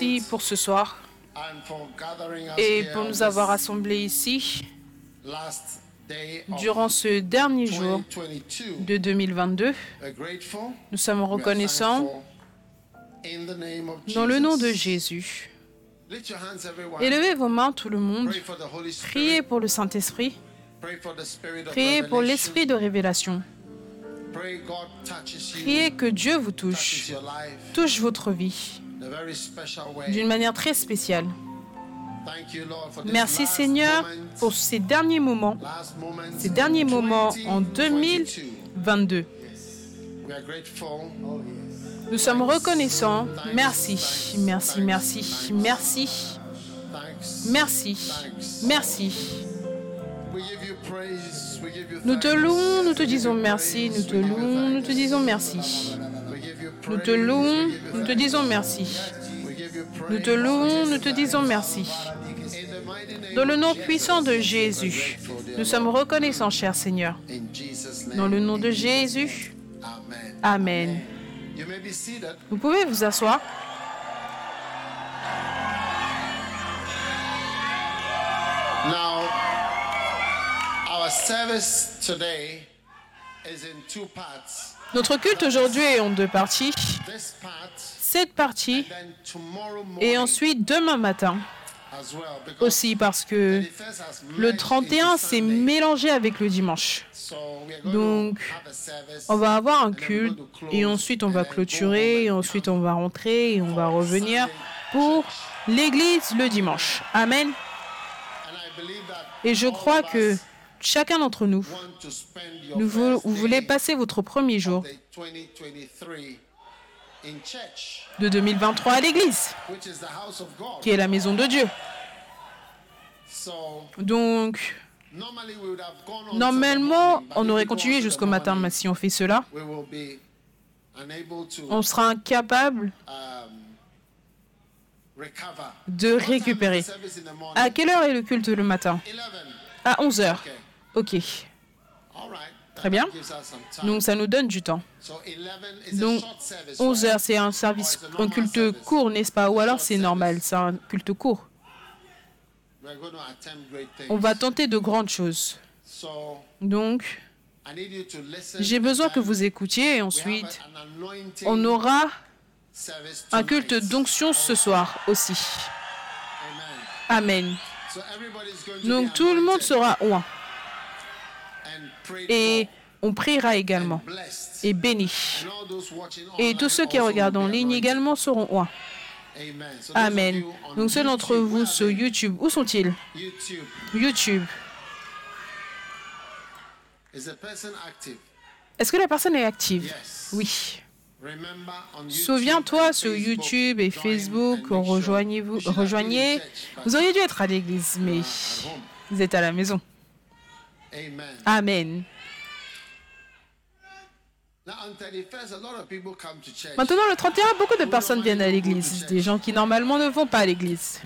merci pour ce soir et pour nous avoir this rassemblés ici durant ce dernier jour 2022. de 2022. We're grateful. Nous sommes reconnaissants dans le nom de. Jésus. Élevez vos mains, tout le monde. Priez pour le Saint-Esprit. Priez pour l'esprit de révélation. Priez que Dieu vous touches touche, your life touche votre vie in a very special way. d'une manière très spéciale. Thank you, Lord, for this Merci last Seigneur pour ces derniers moments, last moments ces in derniers moments en 2022. 2022. We are grateful. Nous sommes reconnaissants. Merci, merci, merci, merci, Thanks. merci, merci. Nous te louons, nous te disons merci, nous te louons, nous te disons merci. Nous te louons, nous te disons merci. Nous te louons, nous te disons merci. Dans le nom puissant de Jésus, nous sommes reconnaissants, cher Seigneur. Dans le nom de Jésus, Amen. Vous pouvez vous asseoir. Notre culte aujourd'hui est en deux parties. This part, Cette partie then tomorrow morning et ensuite demain matin aussi parce que 31st has le merged 31 into s'est mélangé avec le dimanche. Donc, to have a service, On va avoir un culte et ensuite on va clôturer et ensuite on va rentrer et on va revenir pour l'église le dimanche. Amen. And I believe that Et je crois que chacun d'entre nous, want to spend your nous vou- first vous voulez passer votre premier jour of the 2023 in church, de 2023 à l'église, qui est la maison de Dieu. Donc, normalement, on aurait continué jusqu'au matin, mais si on fait cela, on sera incapable de récupérer. À quelle heure est le culte le matin? 11. À 11 heures. Ok. Très bien. Donc, ça nous donne du temps. So 11 is Donc, a short service. 11 right? heures, c'est un service, un culte court, n'est-ce pas? Ou alors c'est normal, c'est un culte court. On va tenter de grandes choses. Donc, j'ai besoin que vous écoutiez et ensuite, on aura un culte d'onction ce soir aussi. Amen. Donc, tout le monde sera oint. Et on priera également et béni. Et tous ceux qui regardent en ligne également seront oints. Amen. Donc, ceux d'entre vous sur? YouTube, où sont-ils? YouTube. Est-ce que la personne est active? Oui. Souviens-toi sur YouTube et Facebook, rejoignez-vous, rejoignez. Vous auriez dû être à l'église, mais vous êtes à la maison. Amen. Amen. Now on 31st, a lot of people come to church. Maintenant, le 31, beaucoup de personnes viennent à l'église. Des gens qui normalement ne vont pas à l'église.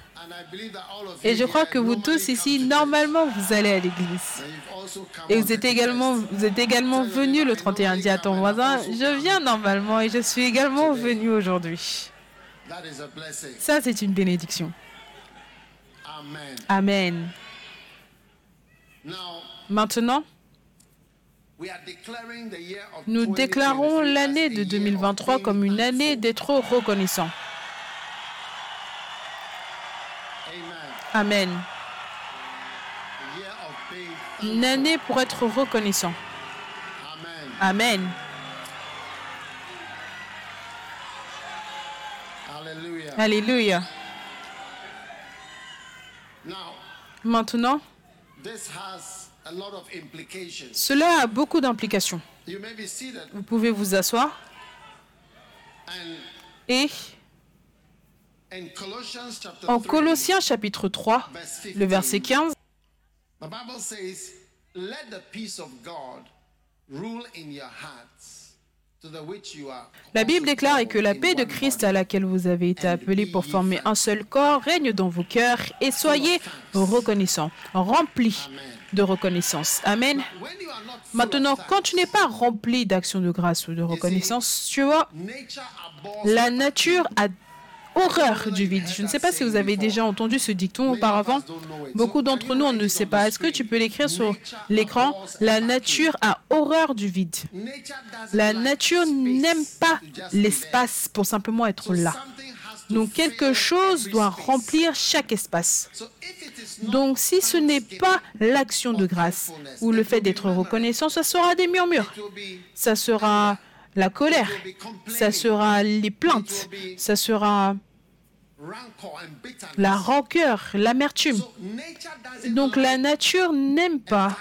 Et je crois que vous tous ici, normalement, vous allez à l'église. Et vous êtes 31st. également, vous êtes également venu le 31. Dis à ton voisin, je viens normalement et je suis également venu aujourd'hui. Ça, c'est une bénédiction. Amen. Maintenant, nous 2023 déclarons l'année de year of 2023 being comme une année d'être reconnaissant. Amen. Une année pour être reconnaissant. Amen. Alléluia. Maintenant, cela a beaucoup d'implications. Vous pouvez vous asseoir. Et en 3, Colossiens chapitre 3, verse le verset 15, 15, the Bible Let the peace of God rule in your hearts, La Bible déclare que la paix de Christ à laquelle vous avez été appelés pour former un seul corps règne dans vos cœurs et soyez reconnaissants, remplis de reconnaissance. Amen. Maintenant, quand tu n'es pas rempli d'action de grâce ou de reconnaissance, tu vois, la nature a horreur du vide. Je ne sais pas si vous avez déjà entendu ce dicton auparavant. Beaucoup d'entre nous, on ne sait pas. Est-ce que tu peux l'écrire sur l'écran? La nature a horreur du vide. La nature n'aime pas l'espace pour simplement être là. Donc quelque chose doit remplir chaque espace. Donc si ce n'est pas l'action de grâce ou le fait d'être reconnaissant, ça sera des murmures. Ça sera la colère. Ça sera les plaintes. Ça sera la rancœur, l'amertume. Donc la nature n'aime pas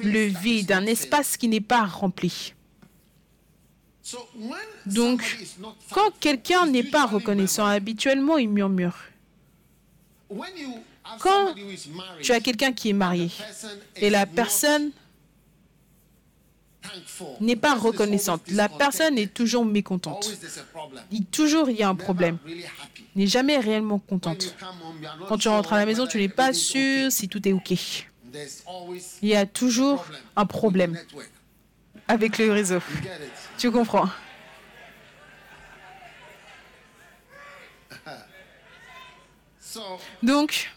le vide, un espace qui n'est pas rempli. Donc, quand quelqu'un n'est pas reconnaissant, habituellement, il murmure. Quand tu as quelqu'un qui est marié et la personne n'est pas reconnaissante, la personne est toujours mécontente. Il, toujours, il y a un problème. N'est jamais réellement contente. Quand tu rentres à la maison, tu n'es pas sûr si tout est OK. Il y a toujours un problème avec le réseau. Tu comprends? Donc,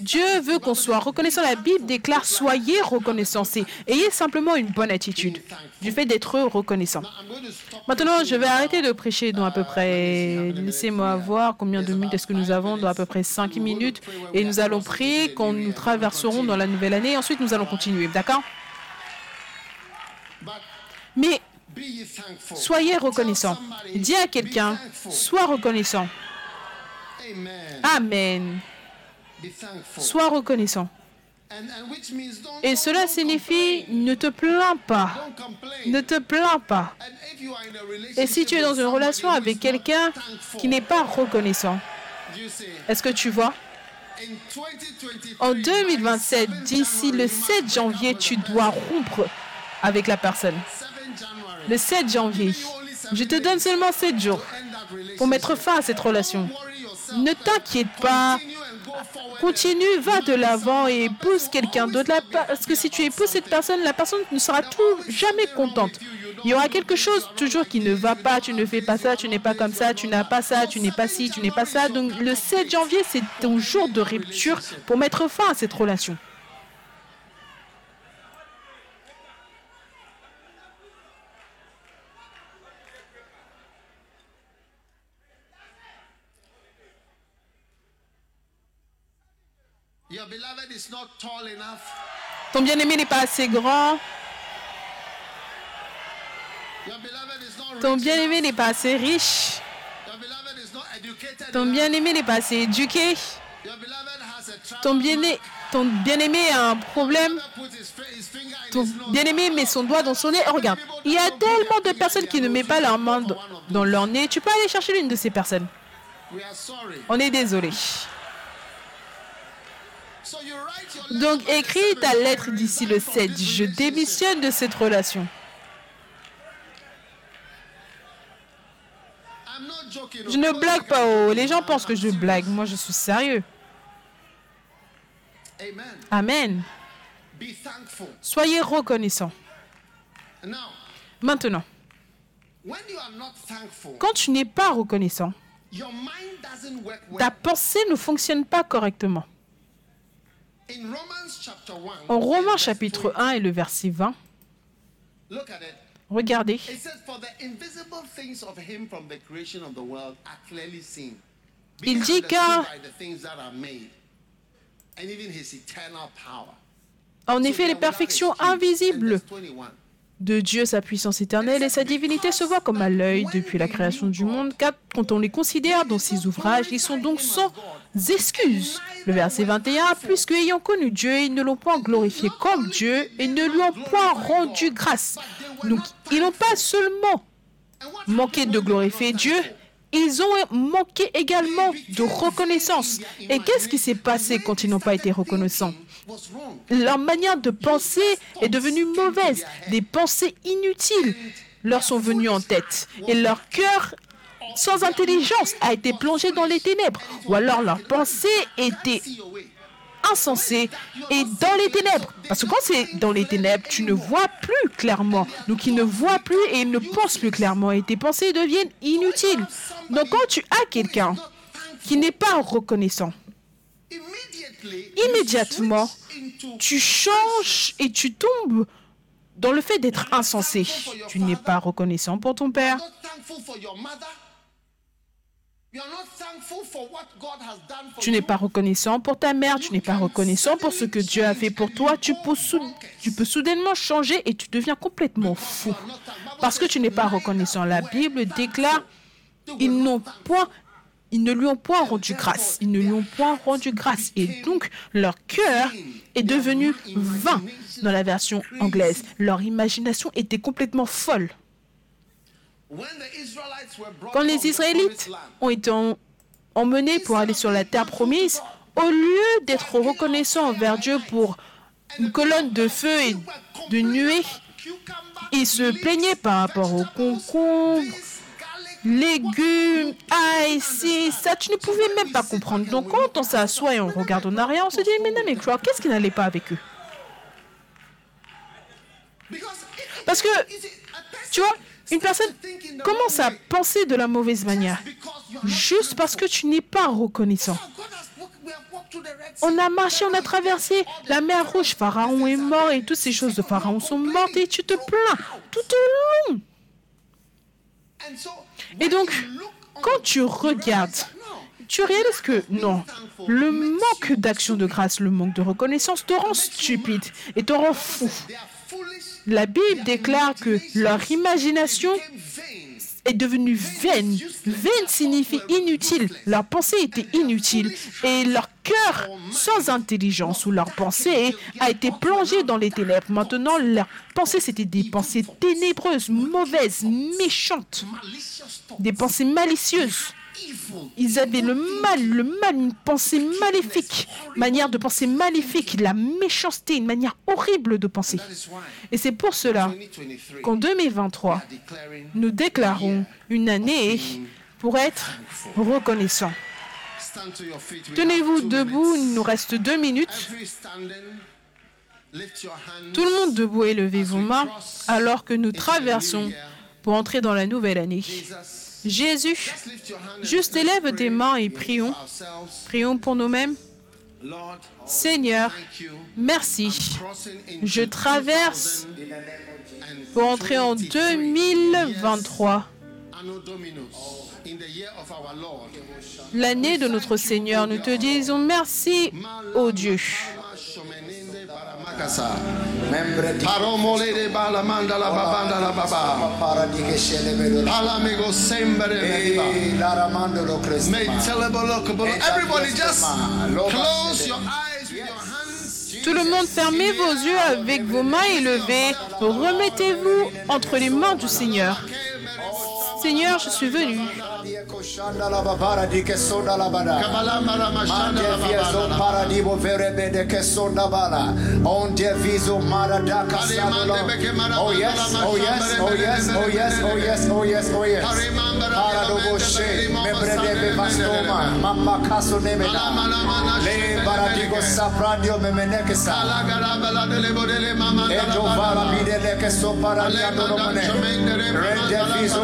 Dieu veut qu'on soit reconnaissant. La Bible déclare soyez reconnaissants. Ayez simplement une bonne attitude du fait d'être reconnaissant. Maintenant, je vais arrêter de prêcher dans à peu près, laissez-moi voir combien de minutes est-ce que nous avons, dans à peu près 5 minutes. Et nous allons prier quand nous traverserons dans la nouvelle année. Ensuite, nous allons continuer. D'accord? Mais soyez reconnaissant. Dis à quelqu'un, sois reconnaissant. Amen. Sois reconnaissant. Et cela signifie ne te plains pas. Ne te plains pas. Et si tu es dans une relation avec quelqu'un qui n'est pas reconnaissant, est-ce que tu vois? En 2027, d'ici le 7 janvier, tu dois rompre avec la personne. Le 7 janvier. Je te donne seulement 7 jours pour mettre fin à cette relation. Ne t'inquiète pas. Continue, va de l'avant et épouse quelqu'un d'autre. Parce que si tu épouses cette personne, la personne ne sera tout, jamais contente. Il y aura quelque chose toujours qui ne va pas. Tu ne fais pas ça, tu n'es pas comme ça, tu n'as pas ça, tu n'es pas ci, tu n'es pas ça. Donc le 7 janvier, c'est ton jour de rupture pour mettre fin à cette relation. Ton bien-aimé n'est pas assez grand. Ton bien-aimé n'est pas assez riche. Ton bien-aimé n'est pas assez éduqué. Ton bien-aimé a un problème. Ton bien-aimé met son doigt dans son nez. Oh, regarde, il y a tellement de personnes qui ne mettent pas leur main dans leur nez. Tu peux aller chercher l'une de ces personnes. On est désolé. Donc écris ta lettre d'ici le 7. Je démissionne de cette relation. Je ne blague pas. Oh. Les gens pensent que je blague. Moi, je suis sérieux. Amen. Soyez reconnaissants. Maintenant, quand tu n'es pas reconnaissant, ta pensée ne fonctionne pas correctement. En Romains chapitre 1 et le verset 20, regardez. Il dit car en effet les perfections invisibles de Dieu, sa puissance éternelle et sa divinité se voient comme à l'œil depuis la création du monde, car quand on les considère dans ses ouvrages, ils sont donc sans excuses. Le verset 21, puisque ayant connu Dieu, ils ne l'ont point glorifié comme Dieu et ne lui ont point rendu grâce. Donc, ils n'ont pas seulement manqué de glorifier Dieu, ils ont manqué également de reconnaissance. Et qu'est-ce qui s'est passé quand ils n'ont pas été reconnaissants? Leur manière de penser est devenue mauvaise. Des pensées inutiles leur sont venues en tête. Et leur cœur sans intelligence a été plongé dans les ténèbres. Ou alors leur pensée était insensée et dans les ténèbres. Parce que quand c'est dans les ténèbres, tu ne vois plus clairement. Donc ils ne voient plus et ils ne pensent plus clairement et tes pensées deviennent inutiles. Donc quand tu as quelqu'un qui n'est pas reconnaissant, immédiatement, tu changes et tu tombes dans le fait d'être insensé. Tu n'es pas reconnaissant pour ton père. Tu n'es pas reconnaissant pour ta mère, tu n'es pas reconnaissant pour ce que Dieu a fait pour toi. Tu peux, tu peux soudainement changer et tu deviens complètement fou. Parce que tu n'es pas reconnaissant. La Bible déclare, ils n'ont point ils ne lui ont point rendu grâce. Ils ne lui ont point rendu grâce. Et donc, leur cœur est devenu vain dans la version anglaise. Leur imagination était complètement folle. Quand les Israélites ont été emmenés pour aller sur la terre promise, au lieu d'être reconnaissants envers Dieu pour une colonne de feu et de nuée, ils se plaignaient par rapport aux concombres, légumes, ah, ici, ça, tu ne pouvais même pas comprendre. Donc, quand on s'assoit et on regarde en arrière, on se dit, mais non, mais qu'est-ce qui n'allait pas avec eux? Parce que, tu vois, une personne commence à penser de la mauvaise manière juste parce que tu n'es pas reconnaissant. On a marché, on a traversé la mer rouge, Pharaon est mort et toutes ces choses de Pharaon sont mortes et tu te plains tout au long. Et donc, quand tu regardes, tu réalises que non, le manque d'action de grâce, le manque de reconnaissance te rend stupide et te rend fou. La Bible déclare que leur imagination est devenue vaine. Vaine signifie inutile. Leur pensée était inutile et leur cœur sans intelligence ou leur pensée a été plongé dans les ténèbres. Maintenant, leur pensée, c'était des pensées ténébreuses, mauvaises, méchantes, des pensées malicieuses. Ils avaient le mal, le mal, une pensée maléfique, manière de penser maléfique, la méchanceté, une manière horrible de penser. Et c'est pour cela qu'en 2023, nous déclarons une année pour être reconnaissant. Tenez-vous debout, il nous reste deux minutes. Tout le monde debout et levez vos mains alors que nous traversons pour entrer dans la nouvelle année. Jésus, juste élève tes mains et prions. Prions pour nous-mêmes. Seigneur, merci. Je traverse pour entrer en 2023. L'année de notre Seigneur, nous te disons merci, ô Dieu. Paromole de balamanda la babanda la baba. Palamego sembere Everybody just close your eyes with your hands. Tout le monde, fermez vos yeux avec vos mains élevées. Remettez-vous entre les mains du Seigneur. Seigneur, je suis venu. Oh yes, oh yes, oh yes, oh yes, oh yes, oh yes, oh yes. Paradoboshe, membredebe bastoma, mamma caso nemeda. Le baradigo sapradio memenekesa. Ejo vara bide leke so paradiano nomane. Rende viso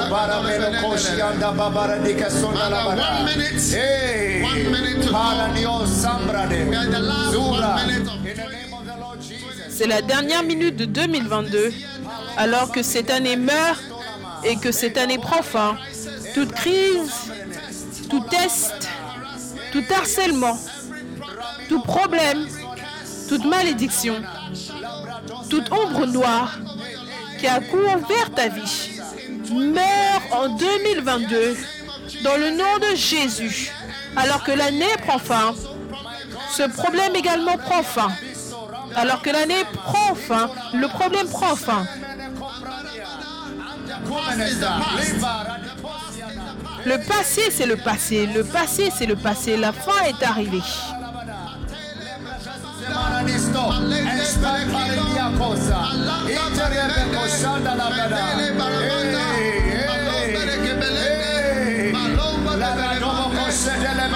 Zura. In the name of the Lord Jesus. C'est la dernière minute de 2022, alors que cette année meurt et que cette année prend fin. Toute crise, tout test, tout harcèlement, tout problème, toute malédiction, toute ombre noire qui a couvert ta vie meurt en 2022 dans le nom de Jésus. Alors que l'année prend fin, ce problème également prend fin. Alors que l'année prend fin, le problème prend fin. Le passé, c'est le passé. Le passé, c'est le passé. La fin est arrivée. Hey, hey, hey.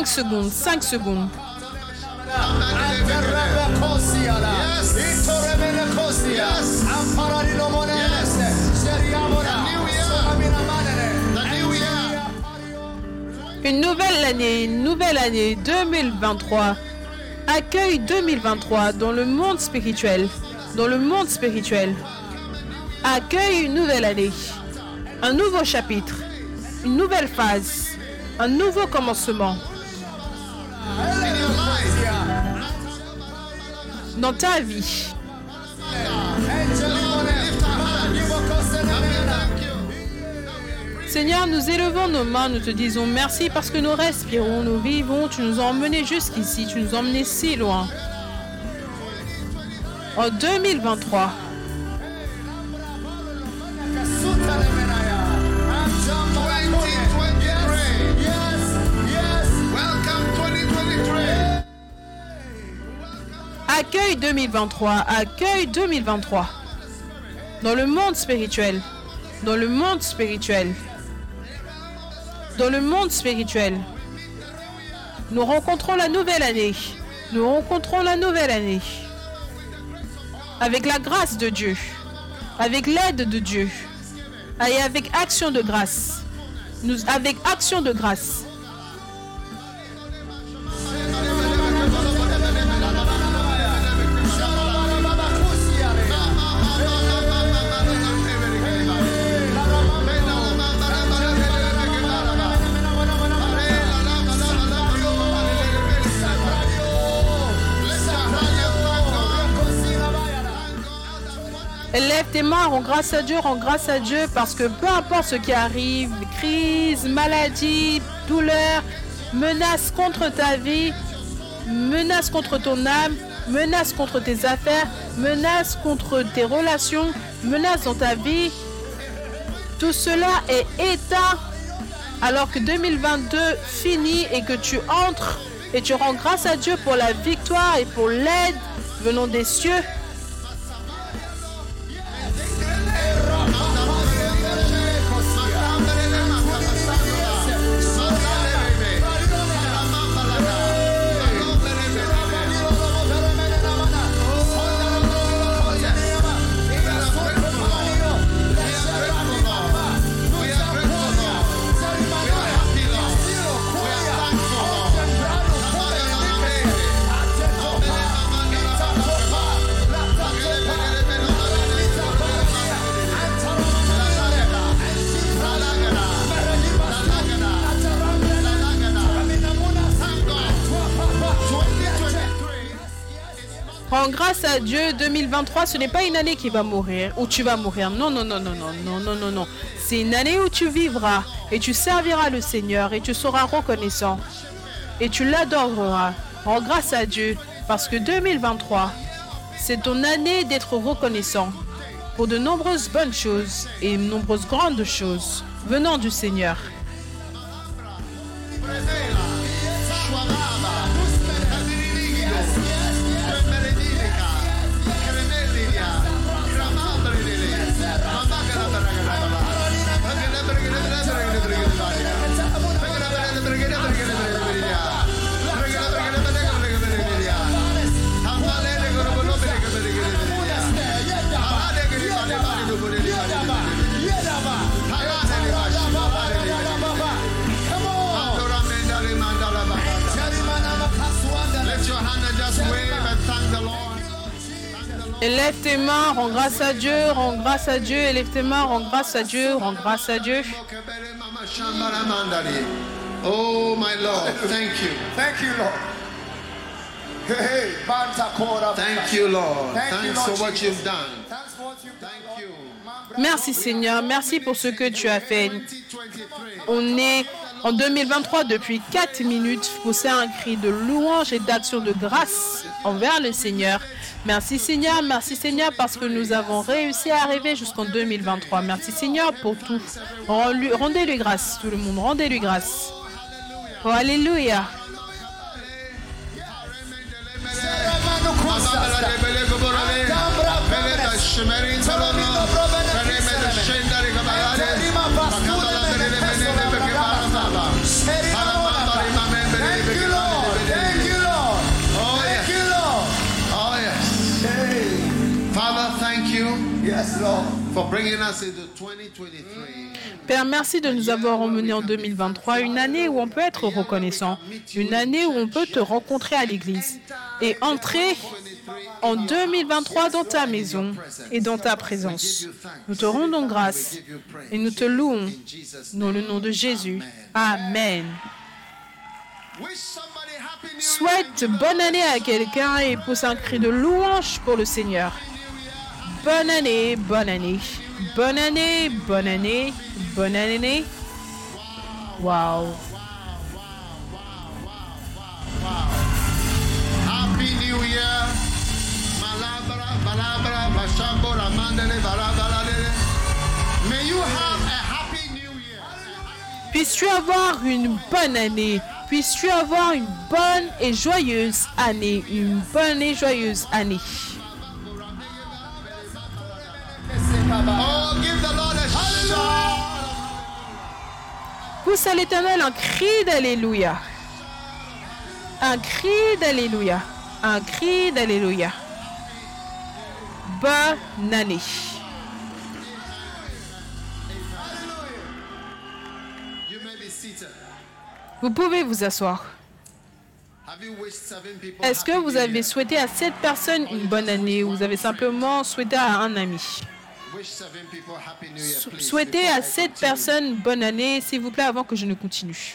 Cinq secondes, cinq secondes. Une nouvelle année, une nouvelle année 2023. Accueille 2023 dans le monde spirituel. Dans le monde spirituel. Accueille une nouvelle année. Un nouveau chapitre. Une nouvelle phase. Un nouveau commencement. Dans ta vie. Seigneur, nous élevons nos mains, nous te disons merci parce que nous respirons, nous vivons, tu nous as emmenés jusqu'ici, tu nous as emmenés si loin. En 2023, Accueil 2023, accueil 2023. Dans le monde spirituel, dans le monde spirituel dans le monde spirituel. Nous rencontrons la nouvelle année. Nous rencontrons la nouvelle année. Avec la grâce de Dieu. Avec l'aide de Dieu. Et avec action de grâce. Avec action de grâce. Tes mains, rends grâce à Dieu, rends grâce à Dieu, parce que peu importe ce qui arrive, crise, maladie, douleur, menace contre ta vie, menace contre ton âme, menace contre tes affaires, menace contre tes relations, menace dans ta vie, tout cela est éteint alors que 2022 finit et que tu entres et tu rends grâce à Dieu pour la victoire et pour l'aide venant des cieux. Rends grâce à Dieu, 2023, ce n'est pas une année qui va mourir, où tu vas mourir. Non, non, non, non, non, non, non, non, non. C'est une année où tu vivras et tu serviras le Seigneur et tu seras reconnaissant et tu l'adoreras. Rends grâce à Dieu parce que 2023, c'est ton année d'être reconnaissant pour de nombreuses bonnes choses et de nombreuses grandes choses venant du Seigneur. Élève tes mains, rends grâce à Dieu, rends grâce à Dieu, élève tes mains, rends grâce à Dieu, rends grâce à Dieu. Oh my Lord, thank you. Thank you, Lord. Thank you, Lord. Thanks for what you've done. Thank you. Merci Seigneur, merci pour ce que tu as fait. On est en 2023 depuis 4 minutes. Pousser un cri de louange et d'action de grâce envers le Seigneur. Merci Seigneur, merci Seigneur parce que nous avons réussi à arriver jusqu'en 2023. Merci Seigneur pour tout. Rendez-lui grâce, tout le monde, rendez-lui grâce. Oh, alléluia. Père, merci de nous avoir emmenés en 2023, une année où on peut être reconnaissant, une année où on peut te rencontrer à l'église et entrer en 2023 dans ta maison et dans ta présence. Nous te rendons grâce et nous te louons dans le nom de Jésus. Amen. Souhaite bonne année à quelqu'un et pousse un cri de louange pour le Seigneur. Bonne année, bonne année, bonne année, bonne année, bonne année. Wow. Happy New Year. Malabra, balabra, bashambora, mandele, balabalale. May you have a happy new year. Puisses-tu avoir une bonne année? Puisses-tu avoir une bonne et joyeuse année? Une bonne et joyeuse année. Pousse à l'éternel un cri d'Alléluia. Un cri d'Alléluia. Un cri d'Alléluia. Bonne année. Vous pouvez vous asseoir. Est-ce que vous avez souhaité à cette personne une bonne année ou vous avez simplement souhaité à un ami? Souhaitez à cette personne bonne année, s'il vous plaît, avant que je ne continue.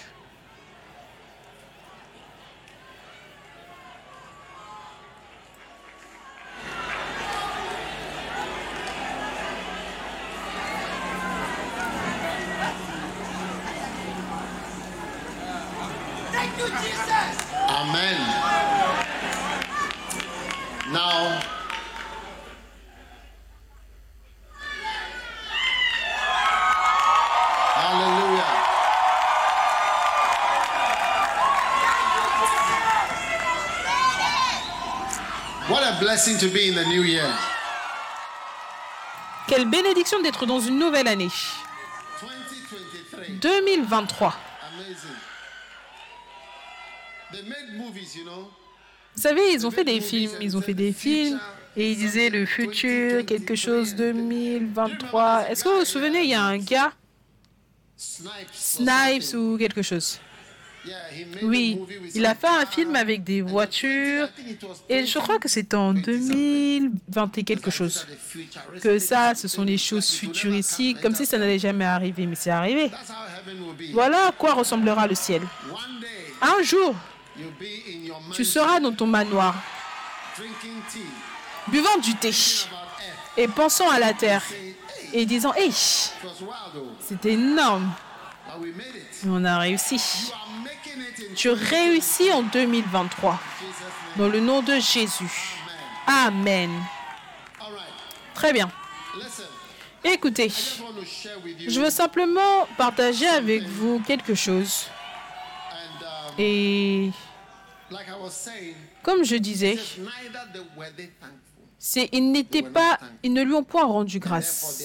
Blessing to be in the new year. Quelle bénédiction d'être dans une nouvelle année. 2023. Vous savez, ils ont fait des films, ils ont fait des films et ils disaient le futur, quelque chose 2023. Est-ce que vous vous souvenez, il y a un gars, Snipes ou quelque chose? Oui, il a fait un film avec des voitures et je crois que c'est en 2020 et quelque chose. Que ça, ce sont les choses futuristiques, comme si ça n'allait jamais arriver, mais c'est arrivé. Voilà à quoi ressemblera le ciel. Un jour, tu seras dans ton manoir, buvant du thé et pensant à la terre et disant Hey, c'était énorme. on a réussi. Tu réussis en 2023. Dans le nom de Jésus. Amen. Très bien. Écoutez, je veux simplement partager avec vous quelque chose. Et comme je disais, ils n'étaient pas, ils ne lui ont point rendu grâce,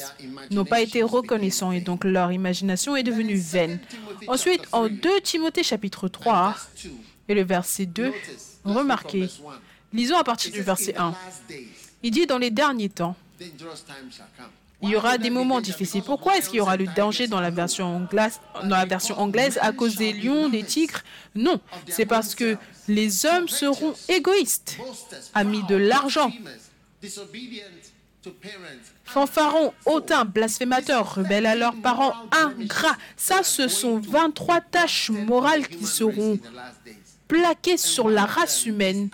n'ont pas été reconnaissants et donc leur imagination est devenue vaine. Ensuite, en 2 Timothée chapitre 3 et le verset 2, remarquez, lisons à partir du verset 1. Il dit dans les derniers temps, il y aura des moments difficiles. Pourquoi est-ce qu'il y aura le danger dans la version anglaise, dans la version anglaise à cause des lions, des tigres? Non, c'est parce que les hommes seront égoïstes, amis de l'argent, Fanfarons, hautains, blasphémateurs, rebelles à leurs parents, ingrats. Ça, ce sont 23 tâches morales qui seront plaqué sur la race humaine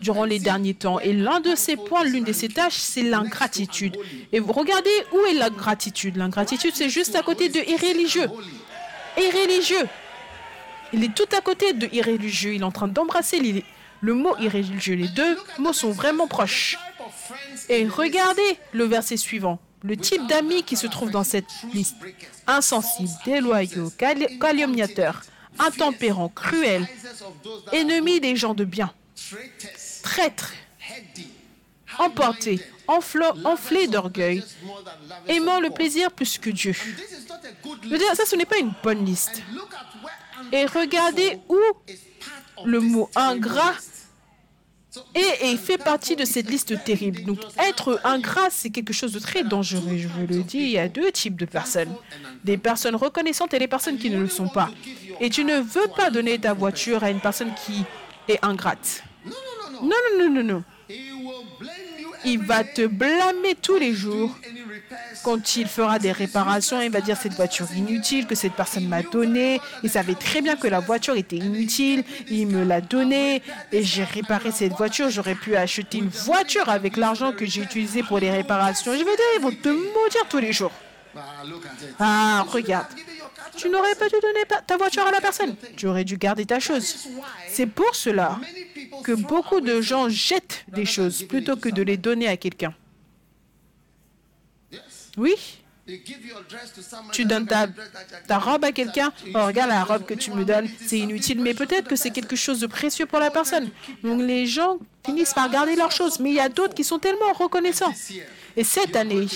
durant les derniers temps. Et l'un de ces points, l'une de ces tâches, c'est l'ingratitude. Et vous regardez où est l'ingratitude. L'ingratitude, c'est juste à côté de irréligieux. Irréligieux. Il est tout à côté de irréligieux. Il est en train d'embrasser le mot irréligieux. Les deux mots sont vraiment proches. Et regardez le verset suivant. Le type d'amis qui se trouve dans cette liste. Insensibles, déloyaux, calomniateurs, intempérants, cruels, ennemis des gens de bien, traîtres, emportés, enflés d'orgueil, aimant le plaisir plus que Dieu. Ça, ce n'est pas une bonne liste. Et regardez où le mot ingrat et, fait partie de cette liste terrible. Donc, être ingrat, c'est quelque chose de très dangereux. Je vous le dis, il y a deux types de personnes. Des personnes reconnaissantes et des personnes qui ne le sont pas. Et tu ne veux pas donner ta voiture à une personne qui est ingrate. Non, non, non, non, non. Il va te blâmer tous les jours quand il fera des réparations, il va dire cette voiture inutile que cette personne m'a donnée. Il savait très bien que la voiture était inutile. Il me l'a donnée et j'ai réparé cette voiture. J'aurais pu acheter une voiture avec l'argent que j'ai utilisé pour les réparations. Je vais dire, ils vont te maudire tous les jours. Ah, regarde. Tu n'aurais pas dû donner ta voiture à la personne. Tu aurais dû garder ta chose. C'est pour cela que beaucoup de gens jettent des choses plutôt que de les donner à quelqu'un. Oui. Tu donnes ta, ta robe à quelqu'un, oh, regarde la robe que tu me donnes, c'est inutile, mais peut-être que c'est quelque chose de précieux pour la personne. Donc les gens finissent par garder leurs choses, mais il y a d'autres qui sont tellement reconnaissants. Et cette année,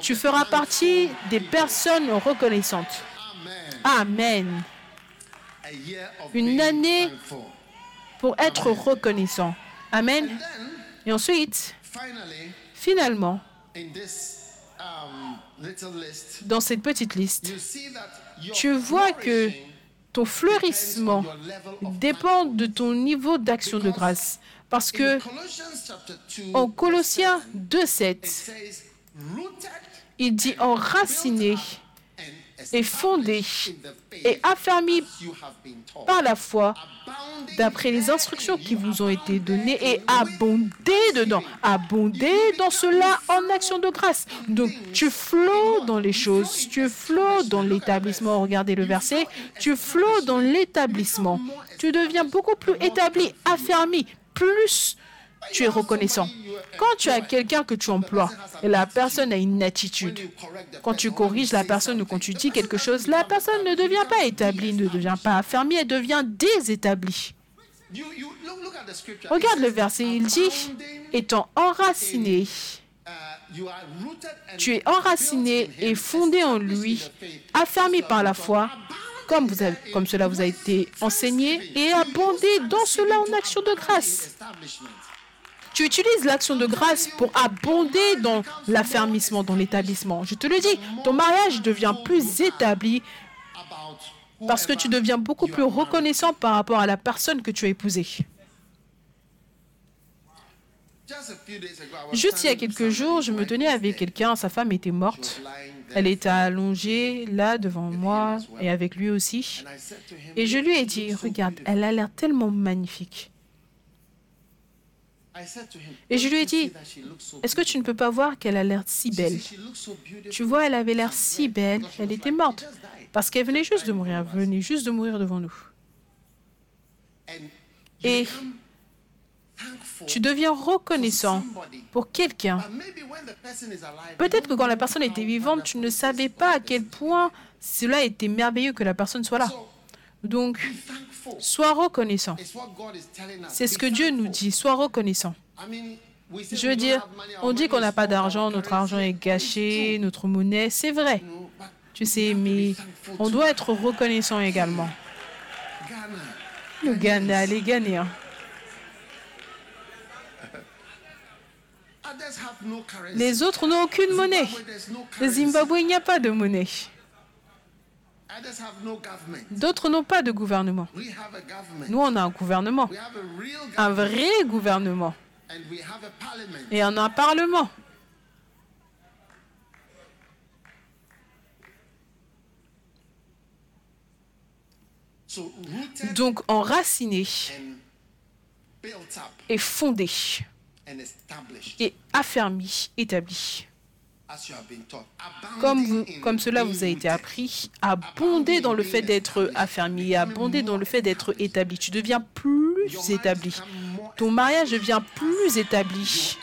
tu feras partie des personnes reconnaissantes. Amen. Une année pour être reconnaissant. Amen. Et ensuite, finalement, dans cette petite liste, tu vois que ton fleurissement dépend de ton niveau d'action de grâce. Parce que en Colossiens 2.7, il dit enraciné et fondé et affermi par la foi d'après les instructions qui vous ont été données et abonder dedans. Abonder dans cela en action de grâce. Donc tu flottes dans les choses, tu flottes dans l'établissement. Regardez le verset. Tu flottes dans l'établissement. Tu deviens beaucoup plus établi, affermi, plus tu es reconnaissant. Quand tu as quelqu'un que tu emploies et la personne a une attitude, quand tu corriges la personne ou quand tu dis quelque chose, la personne ne devient pas établie, ne devient pas affermie, elle devient désétablie. Regarde le verset, il dit, étant enraciné, tu es enraciné et fondé en lui, affermi par la foi, comme, comme cela vous a été enseigné, et abondé dans cela en action de grâce. Tu utilises l'action de grâce pour abonder dans l'affermissement, dans l'établissement. Je te le dis, ton mariage devient plus établi parce que tu deviens beaucoup plus reconnaissant par rapport à la personne que tu as épousée. Juste il y a quelques jours, je me tenais avec quelqu'un, sa femme était morte. Elle était allongée là devant moi et avec lui aussi. Et je lui ai dit, regarde, elle a l'air tellement magnifique. Et je lui ai dit, est-ce que tu ne peux pas voir qu'elle a l'air si belle? Tu vois, elle avait l'air si belle, elle était morte, parce qu'elle venait juste de mourir, elle venait juste de mourir devant nous. Et tu deviens reconnaissant pour quelqu'un. Peut-être que quand la personne était vivante, tu ne savais pas à quel point cela était merveilleux que la personne soit là. Donc, sois reconnaissant. C'est ce que Dieu nous dit, sois reconnaissant. Je veux dire, on dit qu'on n'a pas d'argent, notre argent est gâché, notre monnaie, c'est vrai. Tu sais, mais on doit être reconnaissant également. Le Ghana, les Ghanéens. Les autres n'ont aucune monnaie. Le Zimbabwe, il n'y a pas de monnaie. D'autres n'ont pas de gouvernement. Nous, on a un gouvernement, un vrai gouvernement. Et on a un parlement. Donc enraciné et fondé et affermi, établi. Comme, vous, comme cela vous a été appris, abonder dans le fait d'être affermi, abonder dans le fait d'être établi. Tu deviens plus établi. Ton mariage devient plus établi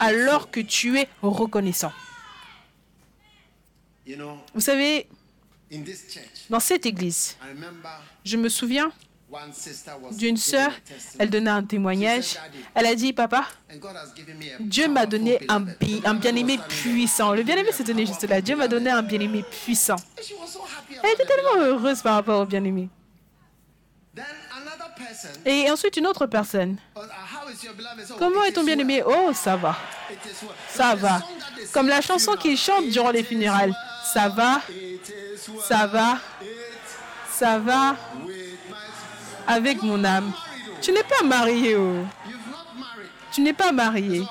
alors que tu es reconnaissant. Vous savez, dans cette église, je me souviens d'une sœur, elle donnait un témoignage. Elle a dit, papa, Dieu m'a donné un, un bien-aimé puissant. Le bien-aimé se tenait juste là. Dieu m'a donné un bien-aimé puissant. Elle était tellement heureuse par rapport au bien-aimé. Et ensuite, une autre personne. Comment est ton bien-aimé? Oh, ça va. Ça va. Comme la chanson qu'il chante durant les funérailles. Ça va. Ça va. Ça va avec mon âme. Tu n'es pas marié. Oh. Tu n'es pas marié.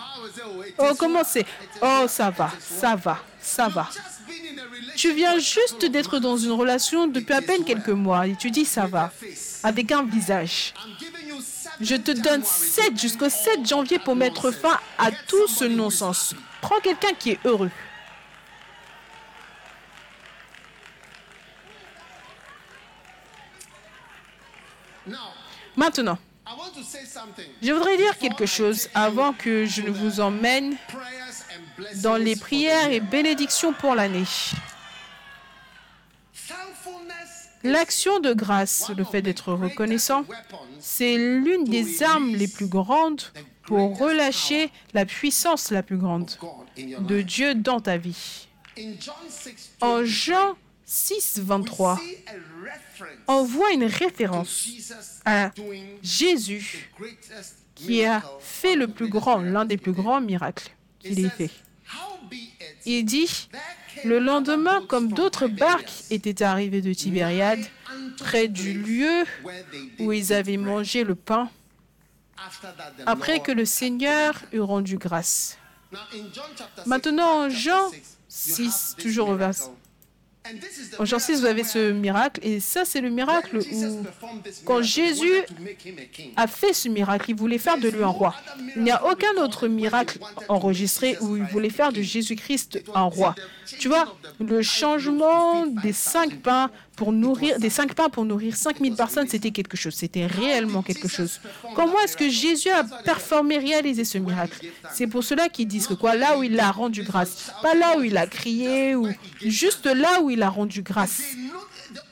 Oh, comment c'est? Oh, ça va, ça va, ça va. Tu viens juste d'être dans une relation depuis à peine quelques mois et tu dis ça va, avec un visage. Je te donne 7 jusqu'au 7 janvier pour mettre fin à tout ce non-sens. Prends quelqu'un qui est heureux. Maintenant, je voudrais dire quelque chose avant que je ne vous emmène dans les prières et bénédictions pour l'année. L'action de grâce, le fait d'être reconnaissant, c'est l'une des armes les plus grandes pour relâcher la puissance la plus grande de Dieu dans ta vie. En Jean 6, 23, on voit une référence à Jésus qui a fait le plus grand, l'un des plus grands miracles qu'il ait fait. Il dit, le lendemain, comme d'autres barques étaient arrivées de Tibériade, près du lieu où ils avaient mangé le pain, après que le Seigneur eut rendu grâce. Maintenant, Jean 6, toujours au verset 6, vous avez ce miracle, et ça, c'est le miracle où, quand Jésus a fait ce miracle, il voulait faire de lui un roi. Il n'y a aucun autre miracle enregistré où il voulait faire de Jésus-Christ un roi. Tu vois, le changement des cinq pains pour nourrir, des cinq pains pour nourrir 5000 personnes, c'était quelque chose. C'était réellement quelque chose. Comment est-ce que Jésus a performé, réalisé ce miracle? C'est pour cela qu'ils disent que quoi? Là où il a rendu grâce. Pas là où il a crié, ou juste là où il a rendu grâce.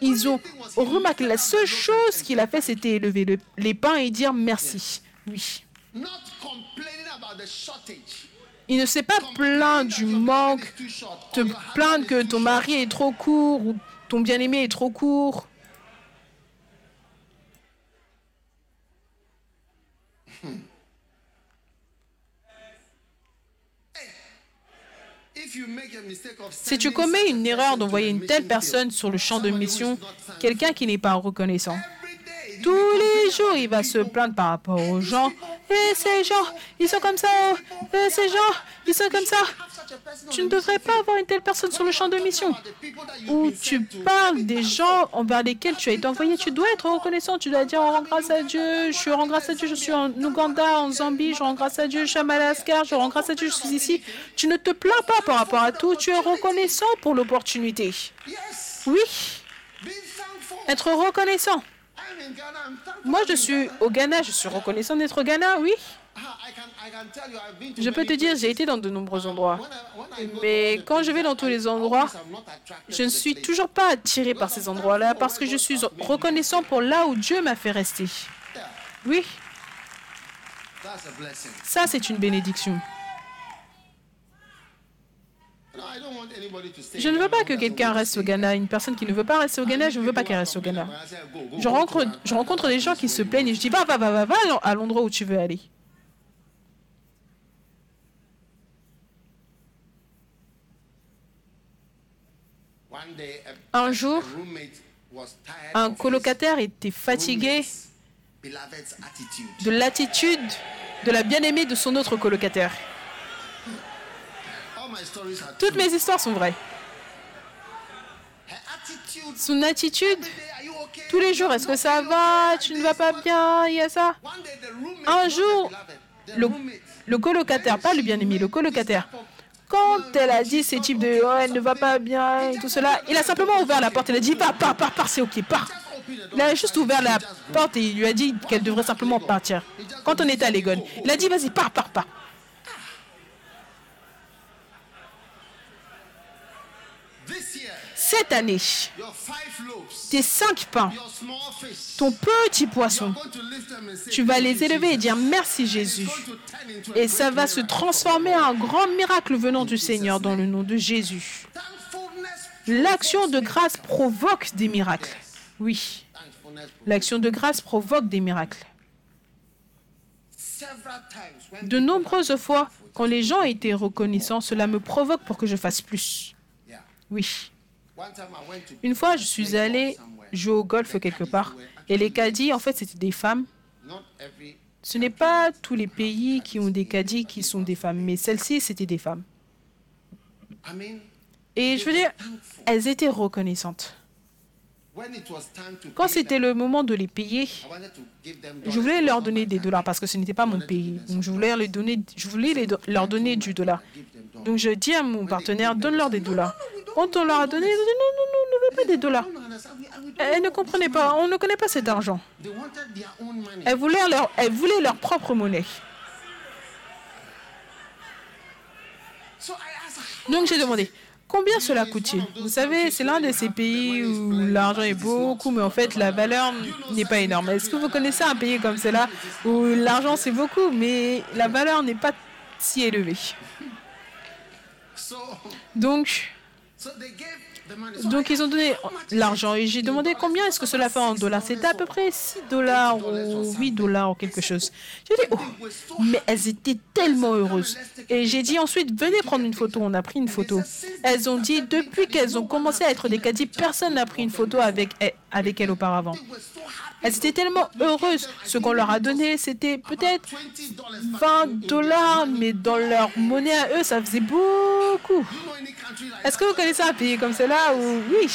Ils ont remarqué la seule chose qu'il a fait, c'était élever les pains et dire merci. Oui. Il ne s'est pas plaint du manque, te plaindre que ton mari est trop court ou ton bien-aimé est trop court. Si tu commets une erreur d'envoyer une telle personne sur le champ de mission, quelqu'un qui n'est pas reconnaissant, tous les jours, il va se plaindre par rapport aux gens. Et ces gens, ils sont comme ça. Et ces gens, ils sont comme ça. Tu ne devrais pas avoir une telle personne sur le champ de mission. Où tu parles des gens envers lesquels tu as été envoyé. Tu dois être reconnaissant. Tu dois dire on rend grâce à Dieu. Je rends grâce à Dieu. Je suis en Ouganda, en Zambie. Je rends grâce à Dieu. Je suis à Madagascar. Je rends grâce à Dieu. Je suis ici. Tu ne te plains pas par rapport à tout. Tu es reconnaissant pour l'opportunité. Oui. Être reconnaissant. Moi, je suis au Ghana, je suis reconnaissant d'être au Ghana, oui. Je peux te dire, j'ai été dans de nombreux endroits. Mais quand je vais dans tous les endroits, je ne suis toujours pas attiré par ces endroits-là parce que je suis reconnaissant pour là où Dieu m'a fait rester. Oui. Ça, c'est une bénédiction. Je ne veux pas que quelqu'un reste au Ghana. Une personne qui ne veut pas rester au Ghana, je ne veux pas qu'elle reste au Ghana. Je rencontre, je rencontre des gens qui se plaignent et je dis va, va, va, va, va à l'endroit où tu veux aller. Un jour, un colocataire était fatigué de l'attitude de la bien-aimée de son autre colocataire. Toutes mes histoires sont vraies. Son attitude, Tous les jours, est-ce que ça va? Tu ne vas pas bien? Il y a ça? Un jour, le, le colocataire, pas le bien-aimé, le colocataire, quand elle a dit ces types de oh, elle ne va pas bien et tout cela, il a simplement ouvert la porte. Il a dit pars, pars, pars, pars, c'est ok, pars. Il a juste ouvert la porte et il lui a dit qu'elle devrait simplement partir. Quand on était à Legon, il a dit vas-y, pars, pars, pars. Cette année, tes cinq pains, ton petit poisson, tu vas les élever et dire merci Jésus. Et ça va se transformer en un grand miracle venant du Seigneur dans le nom de Jésus. L'action de grâce provoque des miracles. Oui, l'action de grâce provoque des miracles. De nombreuses fois, quand les gens étaient reconnaissants, cela me provoque pour que je fasse plus. Oui. Une fois, je suis allé jouer au golf quelque part. Et les caddies, en fait, c'était des femmes. Ce n'est pas tous les pays qui ont des caddies qui sont des femmes, mais celles-ci, c'était des femmes. Et je veux dire, elles étaient reconnaissantes. Quand c'était le moment de les payer, je voulais leur donner des dollars parce que ce n'était pas mon pays. Donc je voulais, les donner, je voulais leur donner du dollar. Donc je dis à mon partenaire, donne-leur des dollars. Quand on leur a donné, ils ont dit non, non, non, ne veux pas des dollars. Elles ne comprenaient pas, on ne connaît pas cet argent. Elles voulaient leur, elles voulaient leur propre monnaie. Donc j'ai demandé, combien cela coûte-t-il? Vous savez, c'est l'un de ces pays où l'argent est beaucoup, mais en fait la valeur n'est pas énorme. Est-ce que vous connaissez un pays comme cela où l'argent c'est beaucoup, mais la valeur n'est pas si élevée? Donc, donc ils ont donné l'argent et j'ai demandé combien est-ce que cela fait en dollars? C'était à peu près 6 dollars ou 8 dollars ou quelque chose. J'ai dit, oh, mais elles étaient tellement heureuses. Et j'ai dit ensuite, venez prendre une photo. On a pris une photo. Elles ont dit, depuis qu'elles ont commencé à être des caddies, personne n'a pris une photo avec, avec elles auparavant. Elles étaient tellement heureuses. Ce qu'on leur a donné, c'était peut-être 20 dollars, mais dans leur monnaie à eux, ça faisait beaucoup. Est-ce que vous connaissez un pays comme cela ou oui?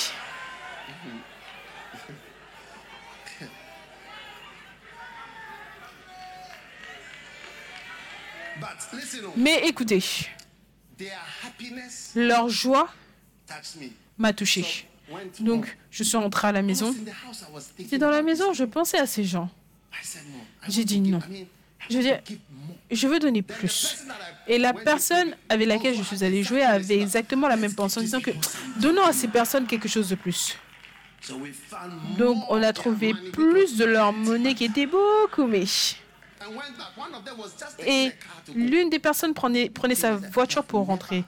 Mais écoutez, leur joie m'a touché. Donc, je suis rentré à la maison. Et dans la maison, je pensais à ces gens. J'ai dit non. Je veux je veux donner plus. Et la personne avec laquelle je suis allé jouer avait exactement la même pensée en disant que donnons à ces personnes quelque chose de plus. Donc, on a trouvé plus de leur monnaie qui était beaucoup mais Et l'une des personnes prenait, prenait sa voiture pour rentrer.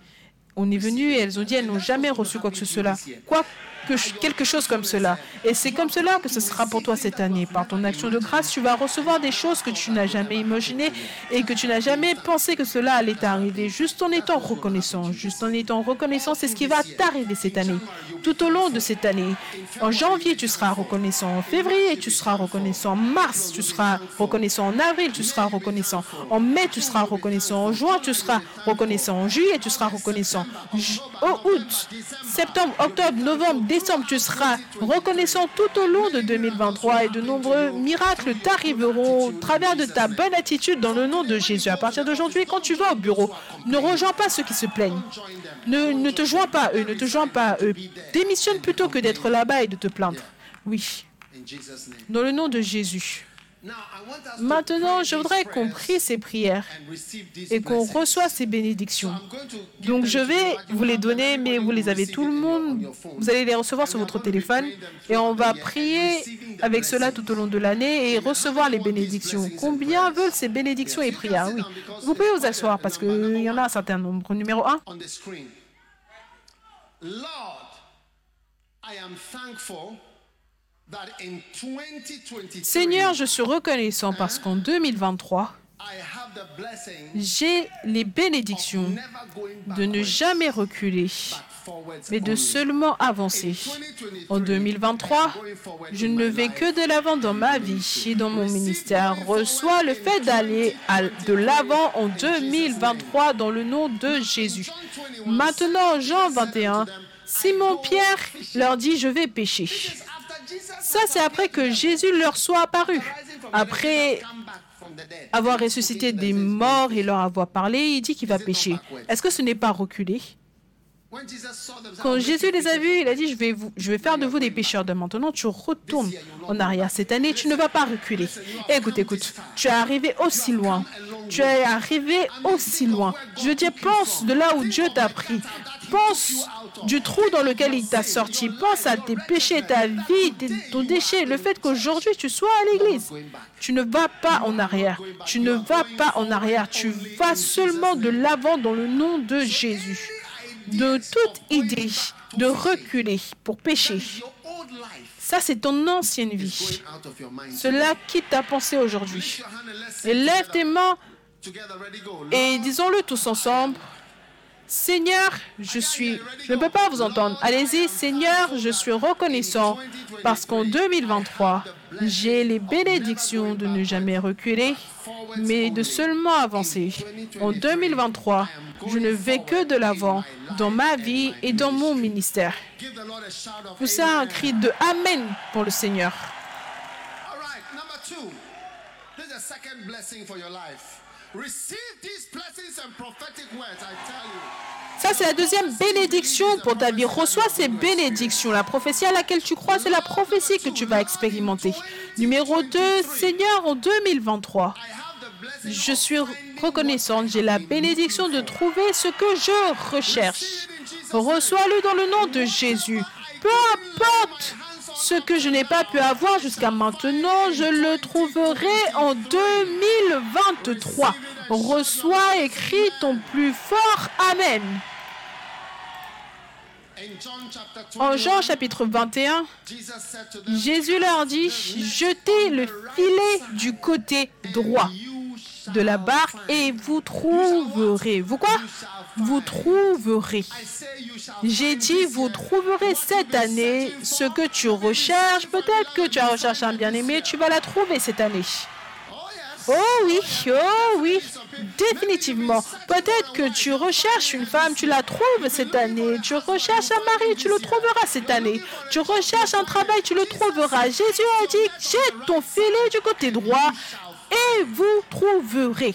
On est venu et elles ont dit elles n'ont jamais reçu quoi que ce soit. Quoi quelque chose comme cela. Et c'est comme cela que ce sera pour toi cette année. Par ton action de grâce, tu vas recevoir des choses que tu n'as jamais imaginées et que tu n'as jamais pensé que cela allait t'arriver. Juste en étant reconnaissant, juste en étant reconnaissant, c'est ce qui va t'arriver cette année. Tout au long de cette année. En janvier, tu seras reconnaissant. En février, tu seras reconnaissant. En mars, tu seras reconnaissant. En avril, tu seras reconnaissant. En mai, tu seras reconnaissant. En juin, tu seras reconnaissant. En juillet, tu seras reconnaissant. Au août, septembre, octobre, novembre, tu seras reconnaissant tout au long de 2023 et de nombreux miracles t'arriveront au travers de ta bonne attitude dans le nom de Jésus. À partir d'aujourd'hui, quand tu vas au bureau, ne rejoins pas ceux qui se plaignent. Ne, ne te joins pas ne te joins pas à eux. Démissionne plutôt que d'être là-bas et de te plaindre. Oui. Dans le nom de Jésus. Maintenant, je voudrais qu'on prie ces prières et qu'on reçoive ces bénédictions. Donc, je vais vous les donner, mais vous les avez tout le monde. Vous allez les recevoir sur votre téléphone et on va prier avec cela tout au long de l'année et recevoir les bénédictions. Combien veulent ces bénédictions et prières? Oui. Vous pouvez vous asseoir parce qu'il y en a un certain nombre. Numéro 1. Lord, I am thankful Seigneur, je suis reconnaissant parce qu'en 2023, j'ai les bénédictions de ne jamais reculer, mais de seulement avancer. En 2023, je ne vais que de l'avant dans ma vie et dans mon ministère. Reçois le fait d'aller de l'avant en 2023 dans le nom de Jésus. Maintenant, Jean 21, Simon-Pierre leur dit, je vais pécher. Ça, c'est après que Jésus leur soit apparu. Après avoir ressuscité des morts et leur avoir parlé, il dit qu'il va pécher. Est-ce que ce n'est pas reculer quand Jésus les a vus, il a dit, je vais, je vais faire de vous des pécheurs de maintenant. Tu retournes en arrière cette année, tu ne vas pas reculer. Écoute, écoute, tu es arrivé aussi loin. Tu es arrivé aussi loin. Je veux dire, pense de là où Dieu t'a pris. Pense du trou dans lequel il t'a sorti. Pense à tes péchés, ta vie, ton déchet, le fait qu'aujourd'hui tu sois à l'église. Tu ne vas pas en arrière. Tu ne vas pas en arrière. Tu vas seulement de l'avant dans le nom de Jésus de toute idée de reculer pour pécher. Ça, c'est ton ancienne vie. Cela quitte ta pensée aujourd'hui. Et lève tes mains et disons-le tous ensemble. Seigneur, je suis, je ne peux pas vous entendre. Allez-y, Seigneur, je suis reconnaissant parce qu'en 2023, j'ai les bénédictions de ne jamais reculer, mais de seulement avancer. En 2023, je ne vais que de l'avant dans ma vie et dans mon ministère. Poussez un cri de Amen pour le Seigneur. Ça, c'est la deuxième bénédiction pour ta vie. Reçois ces bénédictions. La prophétie à laquelle tu crois, c'est la prophétie que tu vas expérimenter. Numéro 2, Seigneur, en 2023, je suis reconnaissante. J'ai la bénédiction de trouver ce que je recherche. Reçois-le dans le nom de Jésus. Peu importe ce que je n'ai pas pu avoir jusqu'à maintenant, je le trouverai en 2023. Reçois et crie ton plus fort Amen. En Jean chapitre 21, Jésus leur dit, jetez le filet du côté droit de la barque et vous trouverez. Vous quoi? Vous trouverez. J'ai dit, vous trouverez cette année ce que tu recherches. Peut-être que tu as recherché un bien-aimé, tu vas la trouver cette année. Oh oui, oh oui, définitivement. Peut-être que tu recherches une femme, tu la trouves cette année. Tu recherches un mari, tu le trouveras cette année. Tu recherches un travail, tu le trouveras. Jésus a dit, jette ton filet du côté droit et vous trouverez.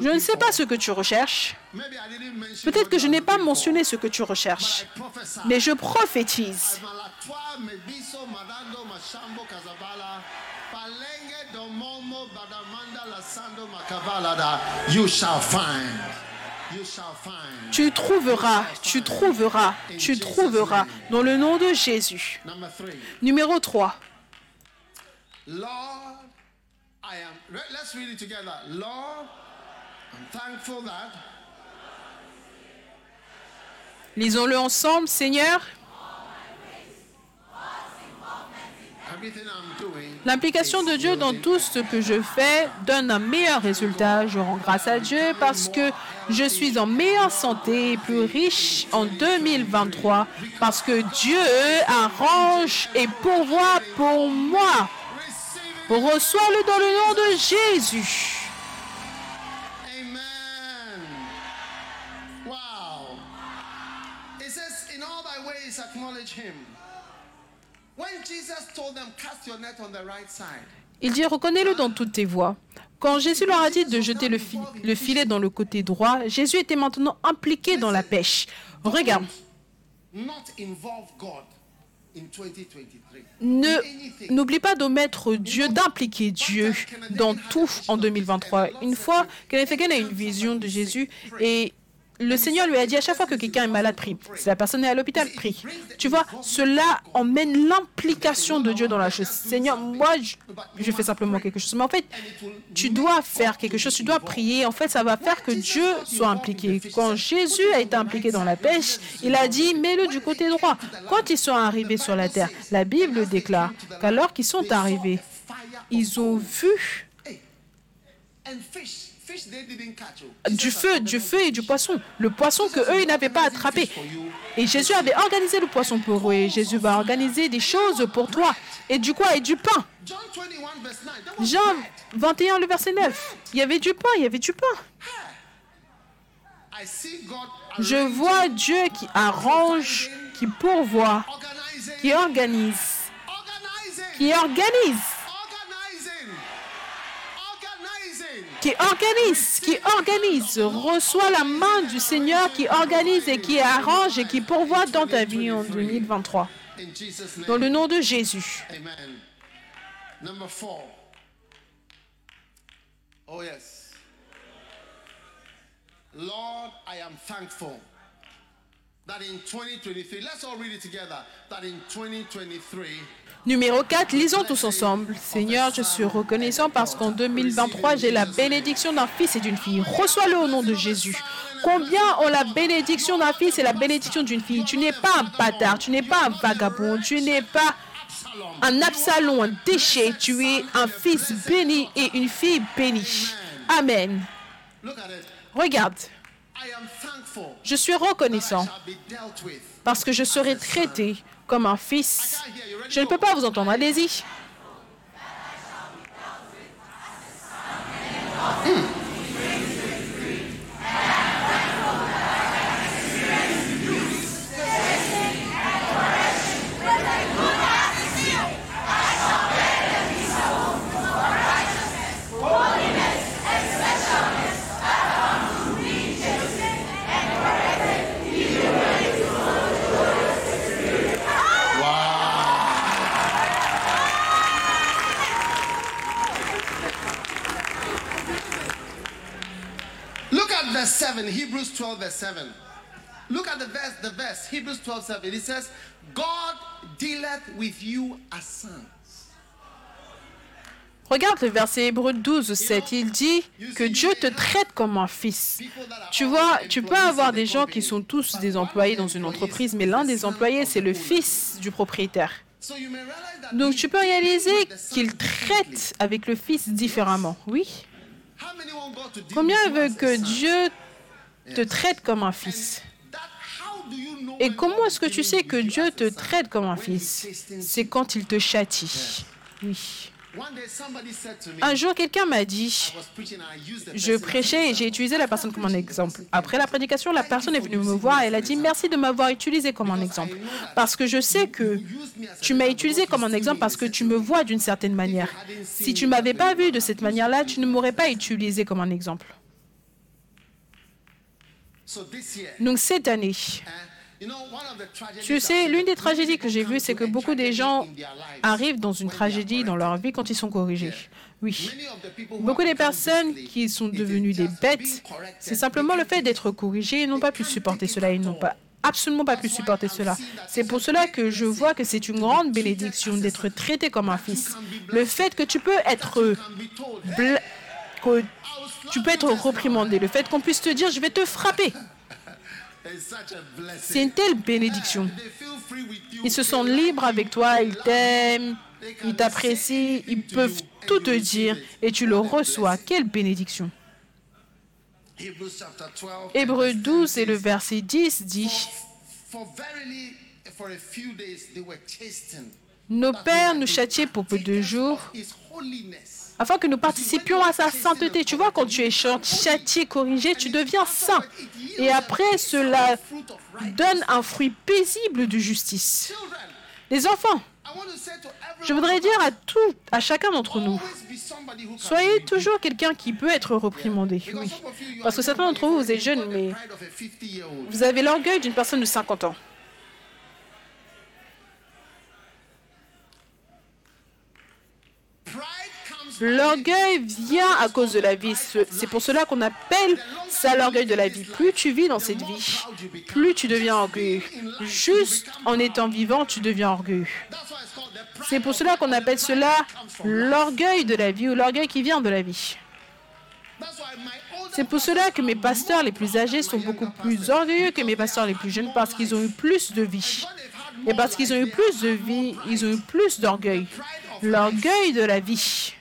Je ne sais pas ce que tu recherches. Peut-être que je n'ai pas mentionné ce que tu recherches. Mais je prophétise. Tu trouveras, tu trouveras, tu trouveras dans le nom de Jésus. Numéro 3. Lisons-le ensemble, Seigneur. L'implication de Dieu dans tout ce que je fais donne un meilleur résultat. Je rends grâce à Dieu parce que je suis en meilleure santé et plus riche en 2023 parce que Dieu arrange et pourvoit pour moi. Reçois-le dans le nom de Jésus. Amen. Wow. It says, in all thy ways acknowledge him. When Jesus told them, cast your net on the right side. Il dit, reconnais-le dans toutes tes voies. Quand Jésus leur a dit de jeter le, fi le, filet dans le côté droit, Jésus était maintenant impliqué dans la pêche. Regarde. N'oublie pas de mettre Dieu, d'impliquer Dieu dans tout en 2023. Une fois, Kenneth Hagin a une vision de Jésus et le Seigneur lui a dit à chaque fois que quelqu'un est malade, prie. Si la personne est à l'hôpital, prie. Tu vois, cela emmène l'implication de Dieu dans la chose. Seigneur, moi, je, fais simplement quelque chose. Mais en fait, tu dois faire quelque chose, tu dois prier. En fait, ça va faire que Dieu soit impliqué. Quand Jésus a été impliqué dans la pêche, il a dit, mets-le du côté droit. Quand ils sont arrivés sur la terre, la Bible déclare qu'alors qu'ils sont arrivés, ils ont vu du feu, du feu et du poisson. Le poisson que eux, ils n'avaient pas attrapé. Et Jésus avait organisé le poisson pour eux. Et Jésus va organiser des choses pour toi. Et du quoi? Et du pain. Jean 21, le verset 9. Il y avait du pain, il y avait du pain. Je vois Dieu qui arrange, qui pourvoit, qui organise qui organise, qui organise, qui organise, reçois la main du Seigneur qui organise et qui arrange et qui pourvoit dans ta vie en 2023. Dans le nom de Jésus. Oh yes. Lord, I am thankful that in 2023, let's all read it together, that in 2023, Numéro 4, lisons tous ensemble. Seigneur, je suis reconnaissant parce qu'en 2023, j'ai la bénédiction d'un fils et d'une fille. Reçois-le au nom de Jésus. Combien ont la bénédiction d'un fils et la bénédiction d'une fille? Tu n'es pas un bâtard, tu n'es pas un vagabond, tu n'es pas un Absalom, un déchet. Tu es un fils béni et une fille bénie. Amen. Regarde. Je suis reconnaissant parce que je serai traité comme un fils. Je ne peux pas vous entendre. Allez-y. Verse 7, Hebrews 12, verse 7. Look at the verse, the verse, Hebrews 12, 7. It says, God dealeth with you as sons. Regarde le verset Hébreu 12, 7. Il dit que Dieu te traite comme un fils. Tu vois, tu peux avoir des gens qui sont tous des employés dans une entreprise, mais l'un des employés, c'est le fils du propriétaire. Donc tu peux réaliser qu'il traite avec le fils différemment. Oui. Combien veut que Dieu te traite comme un fils? Et comment est-ce que tu sais que Dieu te traite comme un fils? C'est quand il te châtie. Oui. Un jour, quelqu'un m'a dit, je prêchais et j'ai utilisé la personne comme un exemple. Après la prédication, la personne est venue me voir et elle a dit, merci de m'avoir utilisé comme un exemple. Parce que je sais que tu m'as utilisé comme un exemple parce que tu me vois d'une certaine manière. Si tu ne m'avais pas vu de cette manière-là, tu ne m'aurais pas utilisé comme un exemple. Donc cette année, tu sais, l'une des tragédies que j'ai vues, c'est que beaucoup de gens arrivent dans une tragédie dans leur vie quand ils sont corrigés. Oui. Beaucoup de personnes qui sont devenues des bêtes, c'est simplement le fait d'être corrigés, ils n'ont pas pu supporter cela, ils n'ont pas absolument pas pu supporter cela. C'est pour cela que je vois que c'est une grande bénédiction d'être traité comme un fils. Le fait que tu peux être que tu peux être reprimandé, le fait qu'on puisse te dire je vais te frapper. C'est une telle bénédiction. Ils se sentent libres avec toi, ils t'aiment, ils t'apprécient, ils peuvent tout te dire et tu le reçois. Quelle bénédiction. Hébreu 12 et le verset 10 dit, Nos pères nous châtiaient pour peu de jours afin que nous participions à sa sainteté. Tu vois, quand tu es châtié, corrigé, tu deviens saint. Et après, cela donne un fruit paisible de justice. Les enfants, je voudrais dire à tout, à chacun d'entre nous, soyez toujours quelqu'un qui peut être reprimandé. Oui. Parce que certains d'entre vous, vous êtes jeunes, mais vous avez l'orgueil d'une personne de 50 ans. L'orgueil vient à cause de la vie. C'est pour cela qu'on appelle ça l'orgueil de la vie. Plus tu vis dans cette vie, plus tu deviens orgueilleux. Juste en étant vivant, tu deviens orgueilleux. C'est pour cela qu'on appelle cela l'orgueil de la vie ou l'orgueil qui vient de la vie. C'est pour cela que mes pasteurs les plus âgés sont beaucoup plus orgueilleux que mes pasteurs les plus jeunes parce qu'ils ont eu plus de vie. Et parce qu'ils ont eu plus de vie, ils ont eu plus d'orgueil. L'orgueil de la vie.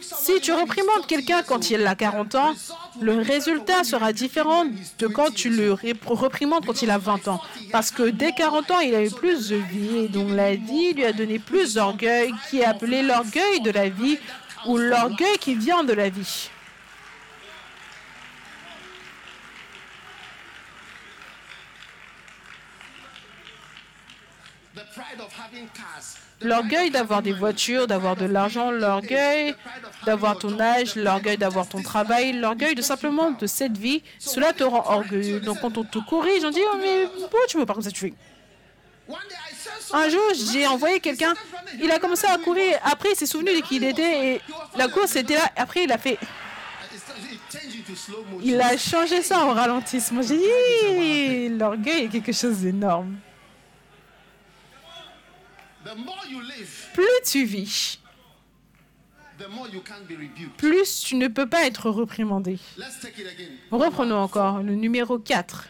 Si tu reprimandes quelqu'un quand il a 40 ans, le résultat sera différent de quand tu le reprimandes quand il a 20 ans. Parce que dès 40 ans, il a eu plus de vie et donc la vie lui a donné plus d'orgueil qui est appelé l'orgueil de la vie ou l'orgueil qui vient de la vie. L'orgueil d'avoir des voitures, d'avoir de l'argent, l'orgueil d'avoir ton âge, l'orgueil d'avoir ton travail, l'orgueil de simplement de cette vie, cela te rend orgueilleux. Donc quand on te corrige, on dit oh, mais pourquoi tu veux pas comme ça tu fais? Un jour, j'ai envoyé quelqu'un, il a commencé à courir. Après, il s'est souvenu de qui il était et la course était là. Après, il a fait. Il a changé ça en ralentissement. J'ai dit, l'orgueil est quelque chose d'énorme. Plus tu vis, plus tu ne peux pas être reprimandé. Reprenons encore le numéro 4.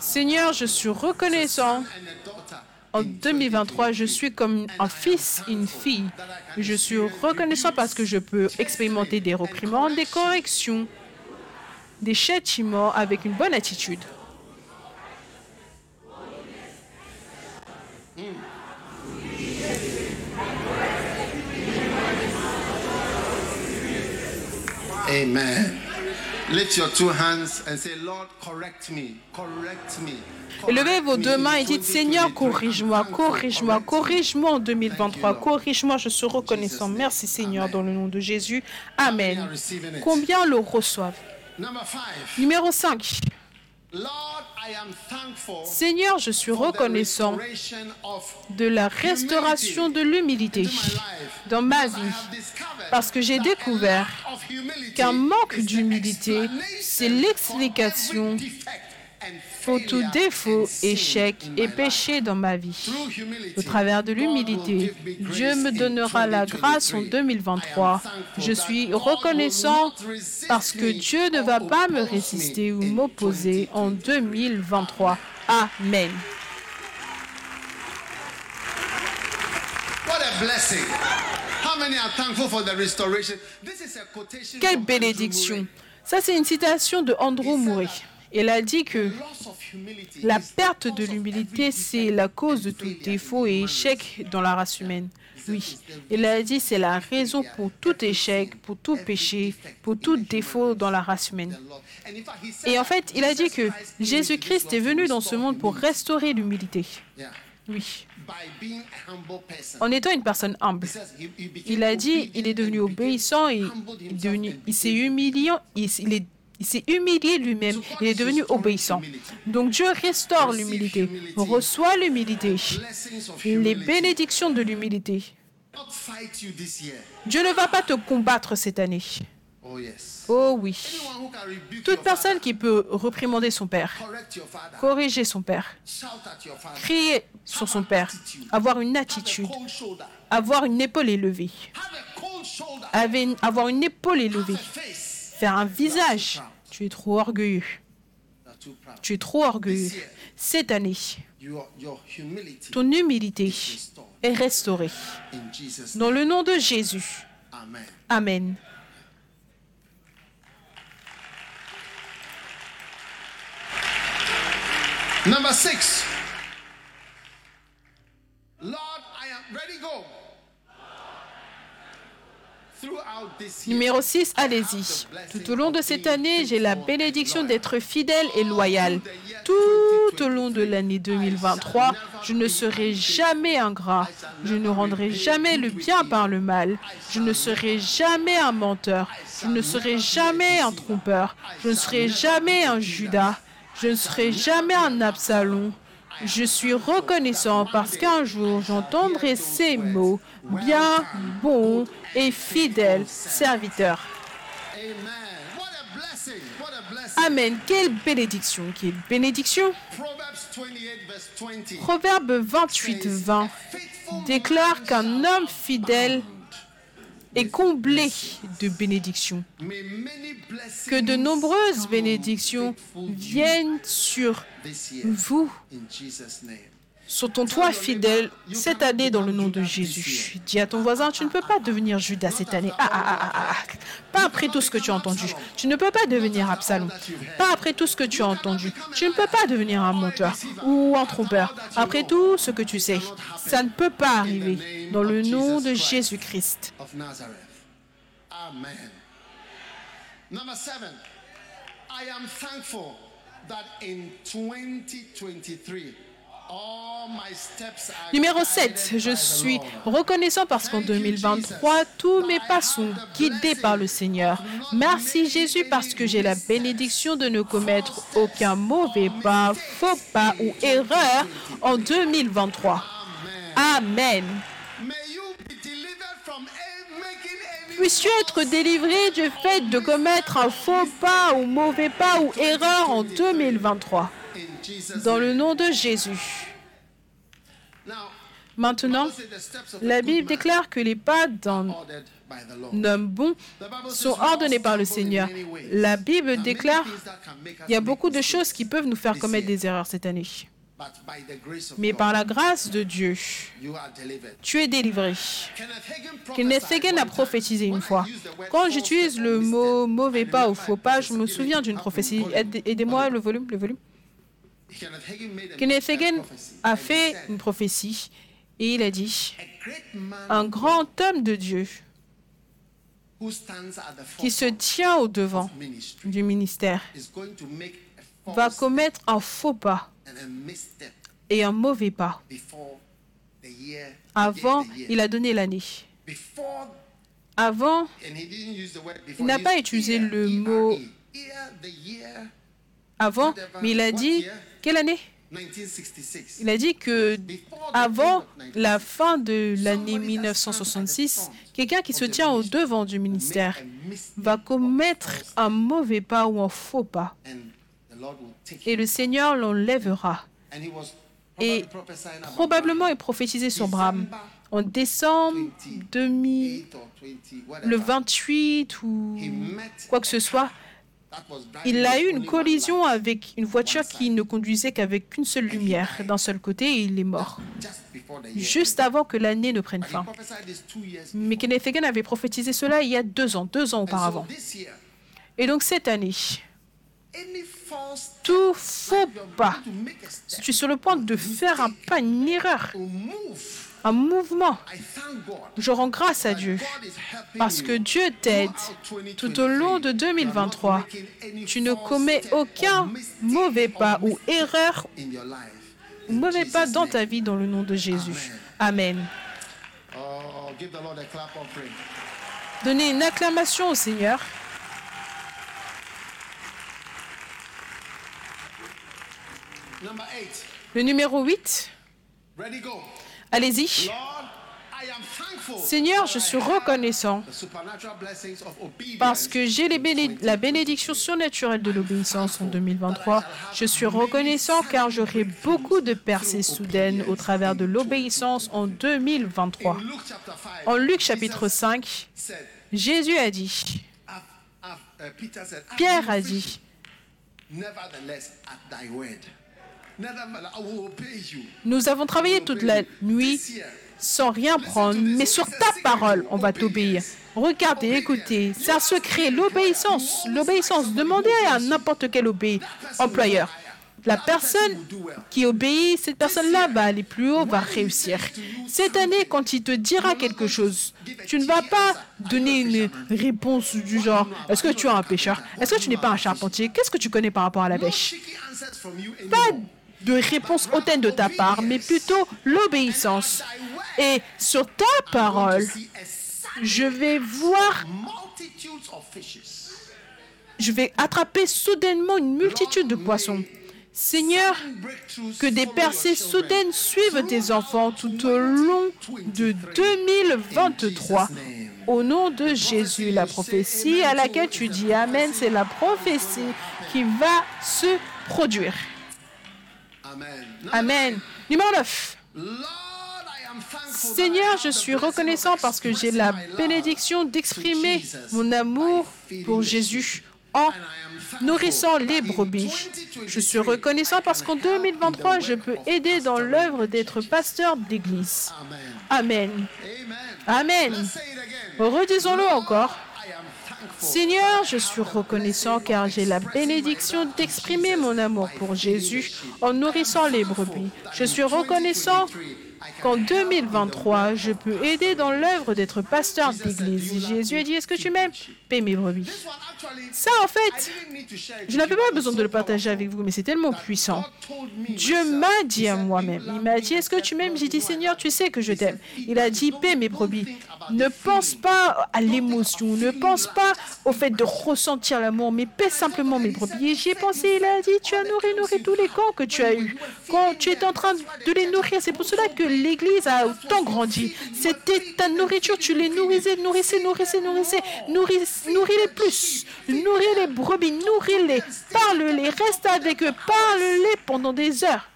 Seigneur, je suis reconnaissant. En 2023, je suis comme un fils, une fille. Je suis reconnaissant parce que je peux expérimenter des reprimandes, des corrections, des châtiments avec une bonne attitude. Amen. Levez vos deux mains et dites Seigneur, corrige-moi, corrige-moi, corrige-moi en 2023, corrige-moi, je suis reconnaissant. Merci Seigneur, dans le nom de Jésus. Amen. Combien le reçoivent? Numéro 5. Seigneur, je suis reconnaissant de la restauration de l'humilité dans ma vie. parce que j'ai découvert qu'un manque d'humilité, c'est l'explication pour tout défaut, échec et péché dans ma vie. Au travers de l'humilité, Dieu me donnera la grâce en 2023. Je suis reconnaissant parce que Dieu ne va pas me résister ou m'opposer en 2023. Amen. Quelle bénédiction. Ça, c'est une citation de Andrew Murray. Il a dit que la perte de l'humilité, c'est la cause de tout défaut et échec dans la race humaine. Oui, il a dit c'est la raison pour tout échec, pour tout péché, pour tout défaut dans la race humaine. Et en fait, il a dit que Jésus-Christ est venu dans ce monde pour restaurer l'humilité. Oui. En étant une personne humble. Il a dit, il est devenu obéissant et il, s'est humiliant, il est il s'est humilié lui-même. Il est devenu obéissant. Donc Dieu restaure l'humilité, reçoit l'humilité, les bénédictions de l'humilité. Dieu ne va pas te combattre cette année. Oh oui. Toute personne qui peut reprimander son père, corriger son père, crier sur son père, avoir une attitude, avoir une épaule élevée, avoir une épaule élevée, faire un visage. Tu es trop orgueilleux. Tu es trop orgueilleux. Cette année, ton humilité est restaurée. Dans le nom de Jésus. Amen. Number six. Numéro 6, allez-y. Tout au long de cette année, j'ai la bénédiction d'être fidèle et loyal. Tout au long de l'année 2023, je ne serai jamais ingrat. Je ne rendrai jamais le bien par le mal. Je ne serai jamais un menteur. Je ne serai jamais un trompeur. Je ne serai jamais un Judas. Je ne serai jamais un Absalom. Je suis reconnaissant parce qu'un jour j'entendrai ces mots, bien, bon et fidèle serviteur. Amen. Quelle bénédiction. Quelle bénédiction. Proverbe 28, 20 déclare qu'un homme fidèle est comblé de bénédictions. Que de nombreuses bénédictions viennent sur vous sur ton toit fidèle cette année dans le nom de Jésus. Dis à ton voisin, tu ne peux pas devenir Judas cette année. Ah, ah, ah. Pas après tout ce que tu as entendu. Tu ne peux pas devenir Absalom. Pas après tout ce que tu as entendu. Tu ne peux pas devenir un menteur ou un trompeur. Après tout ce que tu sais. Ça ne peut pas arriver dans le nom de Jésus-Christ. Seven, I am thankful that in 2023, Numéro 7, je suis reconnaissant parce qu'en 2023, tous mes pas sont guidés par le Seigneur. Merci Jésus parce que j'ai la bénédiction de ne commettre aucun mauvais pas, faux pas ou erreur en 2023. Amen. Puisses-tu être délivré du fait de commettre un faux pas ou mauvais pas ou erreur en 2023 dans le nom de Jésus. Maintenant, la Bible déclare que les pas d'un homme bon sont ordonnés par le Seigneur. La Bible déclare qu'il y a beaucoup de choses qui peuvent nous faire commettre des erreurs cette année. Mais par la grâce de Dieu, tu es délivré. Kenneth Hagin a prophétisé une fois. Quand j'utilise le mot mauvais pas ou faux pas, je me souviens d'une prophétie. Aidez-moi le volume, le volume. Kenneth Hagin a fait une prophétie et il a dit, un grand homme de Dieu qui se tient au devant du ministère va commettre un faux pas et un mauvais pas. Avant, il a donné l'année. Avant, il n'a pas utilisé le mot avant, mais il a dit quelle année? il a dit que avant la fin de l'année 1966, quelqu'un qui se tient au devant du ministère va commettre un mauvais pas ou un faux pas. Et le Seigneur l'enlèvera. Et probablement est prophétisé sur Bram en décembre 2000, le 28 ou quoi que ce soit, il a eu une collision avec une voiture qui ne conduisait qu'avec une seule lumière d'un seul côté et il est mort. Juste avant que l'année ne prenne fin. Mais Kenneth Hagin avait prophétisé cela il y a deux ans, deux ans auparavant. Et donc cette année, tout faux pas, si tu sur le point de faire un pas, une erreur, un mouvement. Je rends grâce à Dieu parce que Dieu t'aide tout au long de 2023. Tu ne commets aucun mauvais pas ou erreur ou mauvais pas dans ta vie dans le nom de Jésus. Amen. Donnez une acclamation au Seigneur. Le numéro 8. Allez-y. Seigneur, je suis reconnaissant parce que j'ai la bénédiction surnaturelle de l'obéissance en 2023. Je suis reconnaissant car j'aurai beaucoup de percées soudaines au travers de l'obéissance en 2023. En Luc chapitre 5, Jésus a dit, Pierre a dit, nous avons travaillé toute la nuit sans rien prendre, mais sur ta parole, on va t'obéir. Regardez, écoutez, c'est un secret, l'obéissance. L'obéissance, demandez à n'importe quel employeur. La personne qui obéit, cette personne-là va aller plus haut, va réussir. Cette année, quand il te dira quelque chose, tu ne vas pas donner une réponse du genre Est-ce que tu es un pêcheur? Est-ce que tu n'es pas un charpentier? Qu'est-ce que tu connais par rapport à la pêche? Pas de réponse hautaine de ta part, mais plutôt l'obéissance. Et sur ta parole, je vais voir, je vais attraper soudainement une multitude de poissons. Seigneur, que des percées soudaines suivent tes enfants tout au long de 2023. Au nom de Jésus, la prophétie à laquelle tu dis Amen, c'est la prophétie qui va se produire. Amen. Numéro 9. Seigneur, je suis reconnaissant parce que j'ai la bénédiction d'exprimer mon amour pour Jésus en nourrissant les brebis. Je suis reconnaissant parce qu'en 2023, je peux aider dans l'œuvre d'être pasteur d'église. Amen. Amen. Redisons-le encore. Seigneur, je suis reconnaissant car j'ai la bénédiction d'exprimer mon amour pour Jésus en nourrissant les brebis. Je suis reconnaissant qu'en 2023, je peux aider dans l'œuvre d'être pasteur d'église. Jésus a dit, est-ce que tu m'aimes? Paie mes brebis. Ça, en fait, je n'avais pas besoin de le partager avec vous, mais c'est tellement puissant. Dieu m'a dit à moi-même, il m'a dit, est-ce que tu m'aimes? J'ai dit, Seigneur, tu sais que je t'aime. Il a dit, paie mes brebis. Ne pense pas à l'émotion, ne pense pas au fait de ressentir l'amour, mais paie simplement mes brebis. Et j'y ai pensé, il a dit, tu as nourri, nourri tous les camps que tu as eus. Quand tu es en train de les nourrir, c'est pour cela que l'Église a autant grandi. C'était ta nourriture, tu les nourrissais, nourrissais, nourrissais, nourrissais, nourris-les plus. Nourris les brebis, nourris-les, parle-les, reste avec eux, parle-les pendant des heures.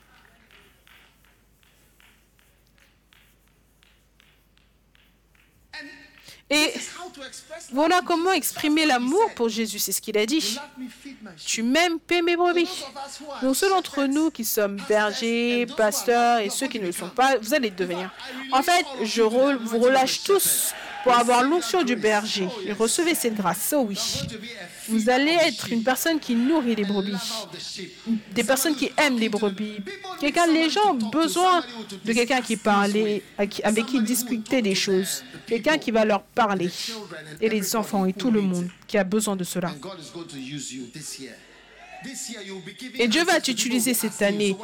Et voilà comment exprimer l'amour pour Jésus. C'est ce qu'il a dit. Tu m'aimes, paie mes brebis. Donc, ceux d'entre nous qui sommes bergers, pasteurs et ceux qui ne le sont pas, vous allez devenir. En fait, je vous relâche tous pour avoir l'onction du berger et recevez cette grâce. Oh oui. Vous allez être une personne qui nourrit les brebis, des personnes qui aiment les brebis. Quelqu'un, les gens ont besoin de quelqu'un qui parle, avec qui discuter des choses, quelqu'un qui va leur parler, et les enfants et tout le monde qui a besoin de cela. Et Dieu va t'utiliser cette année.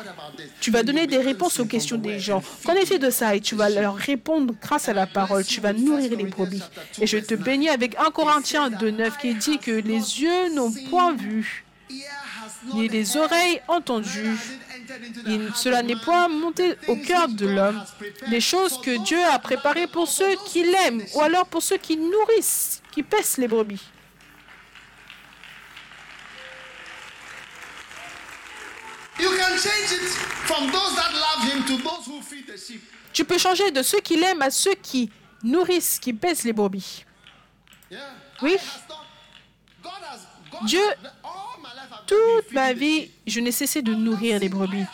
Tu vas donner des réponses aux questions des gens. Qu'en est-il de ça Et tu vas leur répondre grâce à la parole. Tu vas nourrir les brebis. Et je te bénis avec un Corinthien de 9 qui dit que les yeux n'ont point vu, ni les oreilles entendues. cela n'est point monté au cœur de l'homme. Les choses que Dieu a préparées pour ceux qui l'aiment, ou alors pour ceux qui nourrissent, qui paissent les brebis. Tu peux changer de ceux qui l'aiment à ceux qui nourrissent, qui pèsent les brebis. Oui. Dieu, toute ma vie, je n'ai cessé de nourrir les brebis.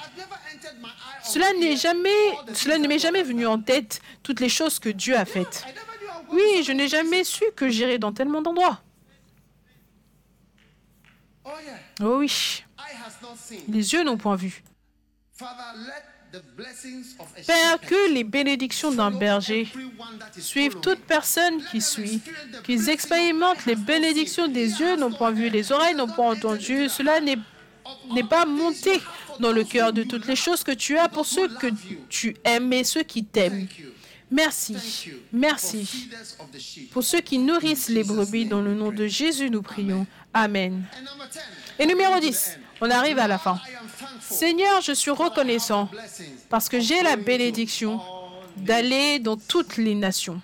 Cela n'est jamais, cela ne m'est jamais venu en tête toutes les choses que Dieu a faites. Oui, je n'ai jamais su que j'irais dans tellement d'endroits. Oh oui. Les yeux n'ont point vu. Père, que les bénédictions d'un berger suivent toute personne qui suit, qu'ils expérimentent les bénédictions des yeux n'ont point vu, les oreilles n'ont pas entendu. Cela n'est pas monté dans le cœur de toutes les choses que tu as pour ceux que tu aimes et ceux qui t'aiment. Merci, merci. Pour ceux qui nourrissent les brebis, dans le nom de Jésus, nous prions. Amen. Et numéro 10, on arrive à la fin. Seigneur, je suis reconnaissant parce que j'ai la bénédiction d'aller dans toutes les nations.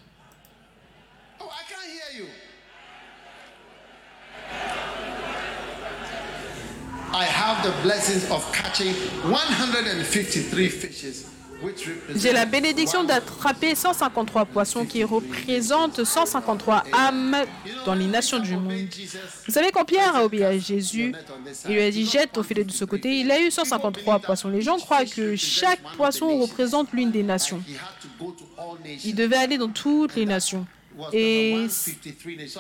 I have the blessings of catching 153 fishes j'ai la bénédiction d'attraper 153 poissons qui représentent 153 âmes dans les nations du monde. Vous savez, quand Pierre a obéi à Jésus, il lui a dit jette ton filet de ce côté, il a eu 153 poissons. Les gens croient que chaque poisson représente l'une des nations. Il devait aller dans toutes les nations. Et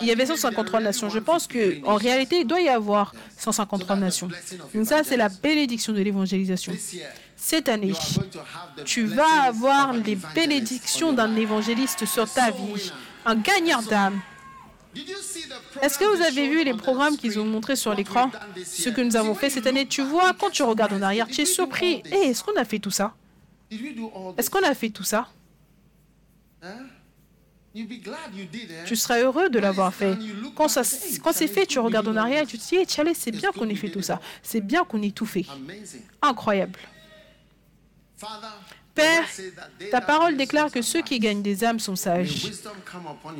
il y avait 153 nations. Je pense qu'en réalité, il doit y avoir 153 nations. Donc ça, c'est la bénédiction de l'évangélisation. Cette année, tu vas avoir les bénédictions d'un évangéliste sur ta vie, un gagnant d'âme. Est-ce que vous avez vu les programmes qu'ils ont montrés sur l'écran? Ce que nous avons fait cette année, tu vois, quand tu regardes en arrière, tu es surpris. Eh, est-ce qu'on a fait tout ça? Est-ce qu'on a fait tout ça? Tu seras heureux de l'avoir fait. Quand, quand c'est fait, tu regardes en arrière et tu te dis, hey, c'est bien qu'on ait fait tout ça. C'est bien qu'on ait tout fait. Incroyable. Père, ta parole déclare que ceux qui gagnent des âmes sont sages.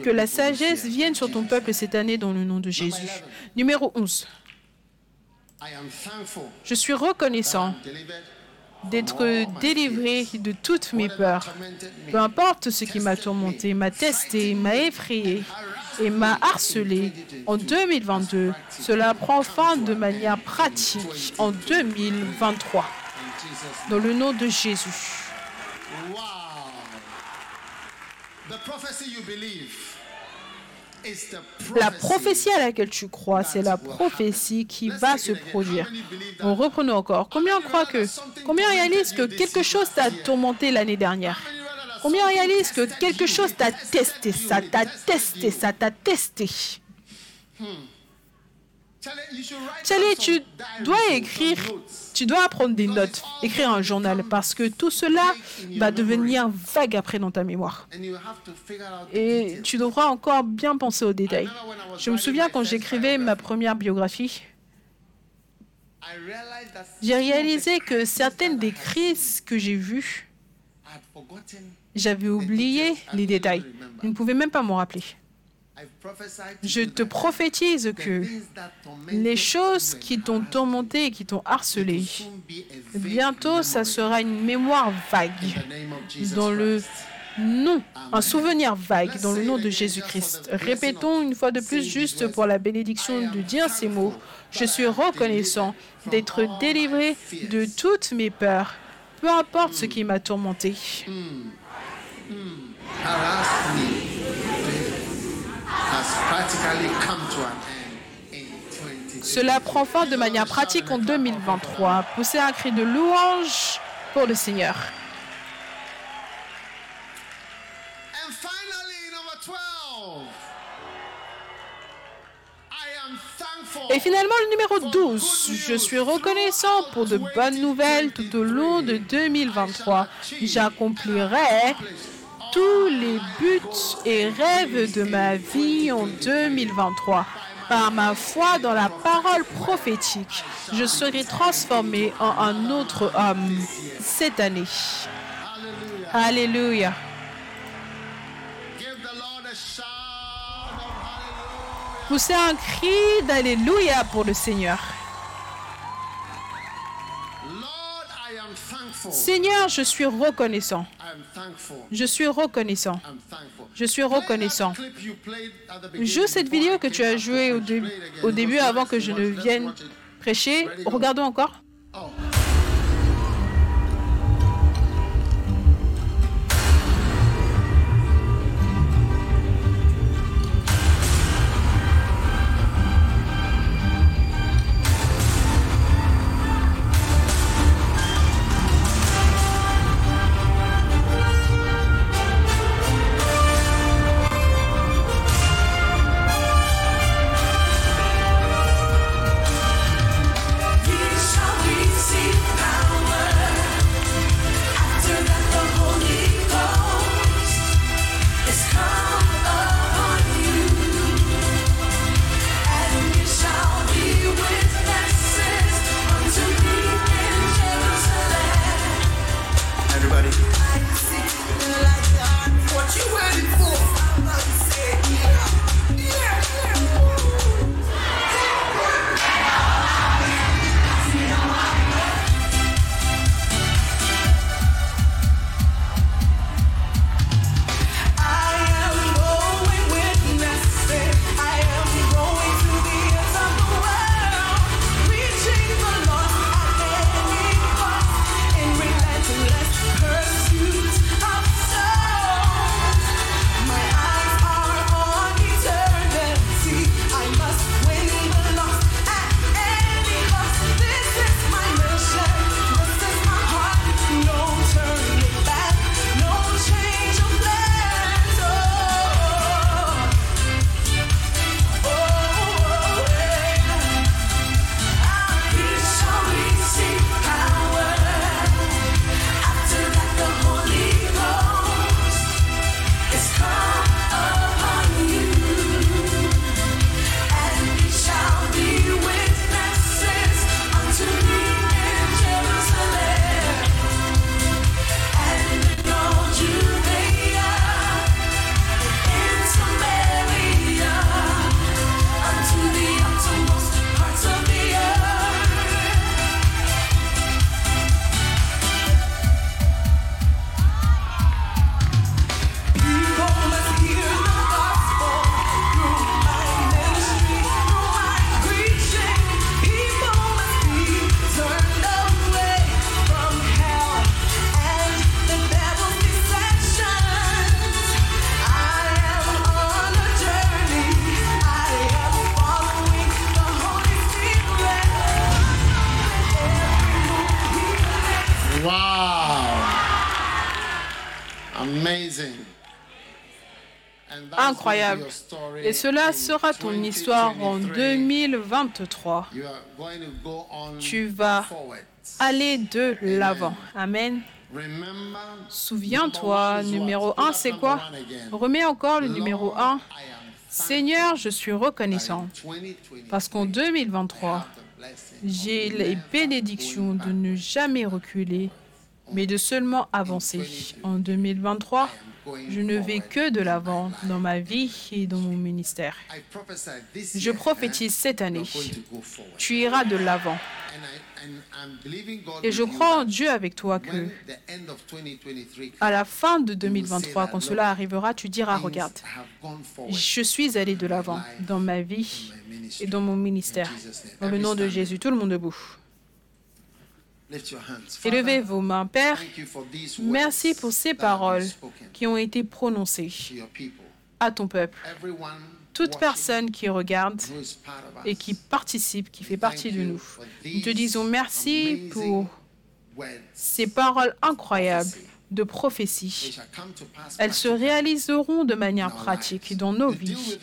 Que la sagesse vienne sur ton peuple cette année dans le nom de Jésus. Numéro 11. Je suis reconnaissant d'être délivré de toutes mes peurs. Peu importe ce qui m'a tourmenté, m'a testé, m'a effrayé et m'a harcelé en 2022, cela prend fin de manière pratique en 2023. Dans le nom de Jésus. La prophétie à laquelle tu crois, c'est la prophétie qui va se produire. On reprenons encore. Combien croient que, combien réalisent que quelque chose t'a tourmenté l'année dernière? Combien réalisent que quelque chose t'a testé, ça t'a testé, ça t'a testé? Charlie, tu dois écrire, tu dois apprendre des notes, écrire un journal, parce que tout cela va devenir vague après dans ta mémoire. Et tu devras encore bien penser aux détails. Je me souviens quand j'écrivais ma première biographie, j'ai réalisé que certaines des crises que j'ai vues, j'avais oublié les détails. Je ne pouvais même pas m'en rappeler. Je te prophétise que les choses qui t'ont tourmenté et qui t'ont harcelé, bientôt, ça sera une mémoire vague dans le nom, un souvenir vague dans le nom de Jésus-Christ. Répétons une fois de plus, juste pour la bénédiction, de dire ces mots. Je suis reconnaissant d'être délivré de toutes mes peurs, peu importe ce qui m'a tourmenté. Cela prend fin de manière pratique en 2023. Poussez un cri de louange pour le Seigneur. Et finalement, le numéro 12. Je suis reconnaissant pour de bonnes nouvelles tout au long de 2023. J'accomplirai tous les buts et rêves de ma vie en 2023. Par ma foi dans la parole prophétique, je serai transformé en un autre homme cette année. Alléluia. Poussez un cri d'Alléluia pour le Seigneur. Seigneur, je suis reconnaissant. Je suis reconnaissant. Je suis reconnaissant. Joue cette vidéo que tu as jouée au, au début avant que je ne vienne prêcher. Regardons encore. Incroyable. Et cela sera ton histoire en 2023. Tu vas aller de l'avant. Amen. Souviens-toi, numéro 1, c'est quoi? Remets encore le numéro 1. Seigneur, je suis reconnaissant parce qu'en 2023, j'ai les bénédictions de ne jamais reculer, mais de seulement avancer. En 2023, je ne vais que de l'avant dans ma vie et dans mon ministère. Je prophétise cette année, tu iras de l'avant. Et je crois en Dieu avec toi que à la fin de 2023, quand cela arrivera, tu diras, regarde, je suis allé de l'avant dans ma vie et dans mon ministère. Dans le nom de Jésus, tout le monde debout. Élevez vos mains. Père, merci pour ces paroles qui ont été prononcées à ton peuple. Toute personne qui regarde et qui participe, qui fait partie de nous. Nous te disons merci pour ces paroles incroyables de prophétie. Elles se réaliseront de manière pratique dans nos vies.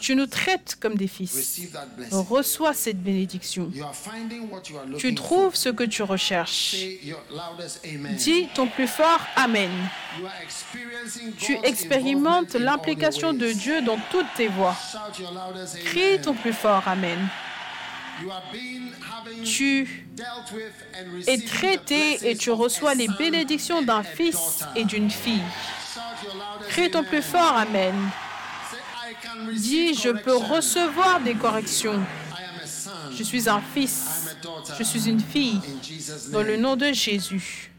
Tu nous traites comme des fils. Reçois cette bénédiction. Tu trouves ce que tu recherches. Dis ton plus fort Amen. Tu expérimentes l'implication de Dieu dans toutes tes voies. Crie ton plus fort Amen. Tu es traité et tu reçois les bénédictions d'un fils et d'une fille. Crie ton plus fort Amen. Dis, je peux recevoir des corrections. Je suis un fils. Je suis une fille. Dans le nom de Jésus.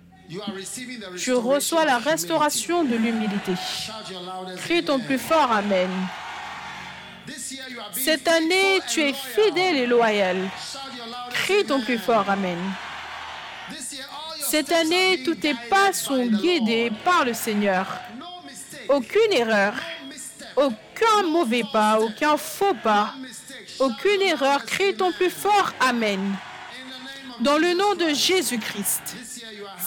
Tu reçois la restauration de l'humilité. Crie ton plus fort Amen. Cette année, tu es fidèle et loyal. Crie ton plus fort Amen. Cette année, tous tes pas sont guidés par le Seigneur. Aucune erreur, aucun mauvais pas, aucun faux pas, aucune erreur. Crie ton plus fort Amen. Dans le nom de Jésus-Christ.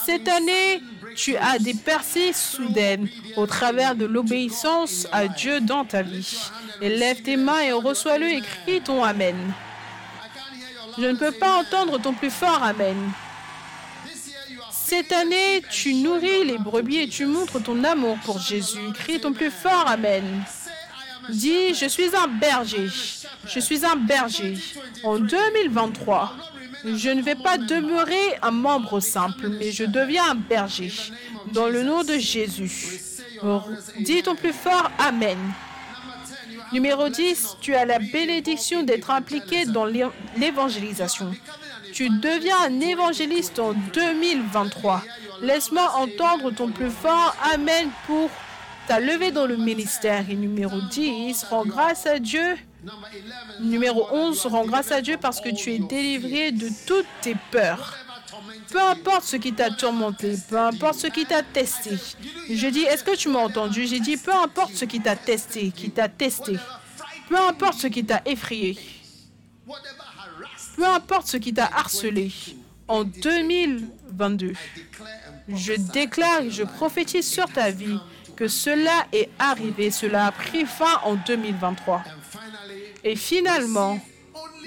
Cette année, tu as des percées soudaines au travers de l'obéissance à Dieu dans ta vie. Lève tes mains et reçois-le et crie ton Amen. Je ne peux pas entendre ton plus fort Amen. Cette année, tu nourris les brebis et tu montres ton amour pour Jésus. Crie ton plus fort Amen. Dis, je suis un berger. Je suis un berger. En 2023, je ne vais pas demeurer un membre simple, mais je deviens un berger. Dans le nom de Jésus. Dis ton plus fort Amen. Numéro 10, tu as la bénédiction d'être impliqué dans l'évangélisation. Tu deviens un évangéliste en 2023. Laisse-moi entendre ton plus fort Amen pour ta levée dans le ministère. Et numéro 10, rends grâce à Dieu Numéro 11, rends grâce à Dieu parce que tu es délivré de toutes tes peurs. Peu importe ce qui t'a tourmenté, peu importe ce qui t'a testé. Je dis, est-ce que tu m'as entendu? J'ai dit, peu importe ce qui t'a testé, qui t'a testé. Peu importe ce qui t'a effrayé. Peu importe ce qui t'a harcelé. En 2022, je déclare et je prophétise sur ta vie que cela est arrivé, cela a pris fin en 2023. Et finalement,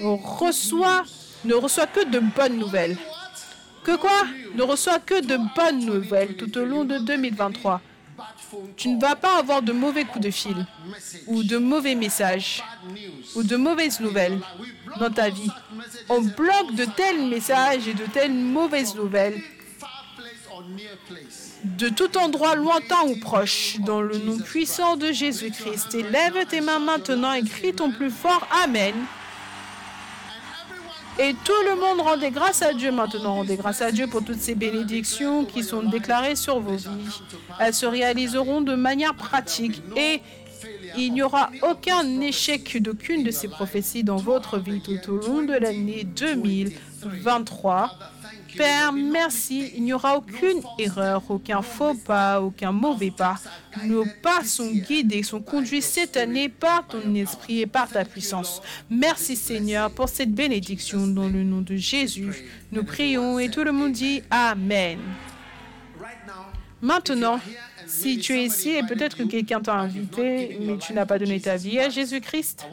on reçoit, ne reçoit que de bonnes nouvelles. Que quoi? Ne reçoit que de bonnes nouvelles tout au long de 2023. Tu ne vas pas avoir de mauvais coups de fil ou de mauvais messages ou de mauvaises nouvelles dans ta vie. On bloque de tels messages et de telles mauvaises nouvelles de tout endroit lointain ou proche, dans le nom puissant de Jésus-Christ. Et lève tes mains maintenant et crie ton plus fort Amen. Et tout le monde rendait grâce à Dieu maintenant. Rendez grâce à Dieu pour toutes ces bénédictions qui sont déclarées sur vos vies. Elles se réaliseront de manière pratique et il n'y aura aucun échec d'aucune de ces prophéties dans votre vie tout au long de l'année 2023. Père, merci. Il n'y aura aucune erreur, aucun faux pas, aucun mauvais pas. Nos pas sont guidés, sont conduits cette année par ton esprit et par ta puissance. Merci Seigneur pour cette bénédiction dans le nom de Jésus. Nous prions et tout le monde dit Amen. Maintenant, si tu es ici et peut-être que quelqu'un t'a invité, mais tu n'as pas donné ta vie à Jésus-Christ,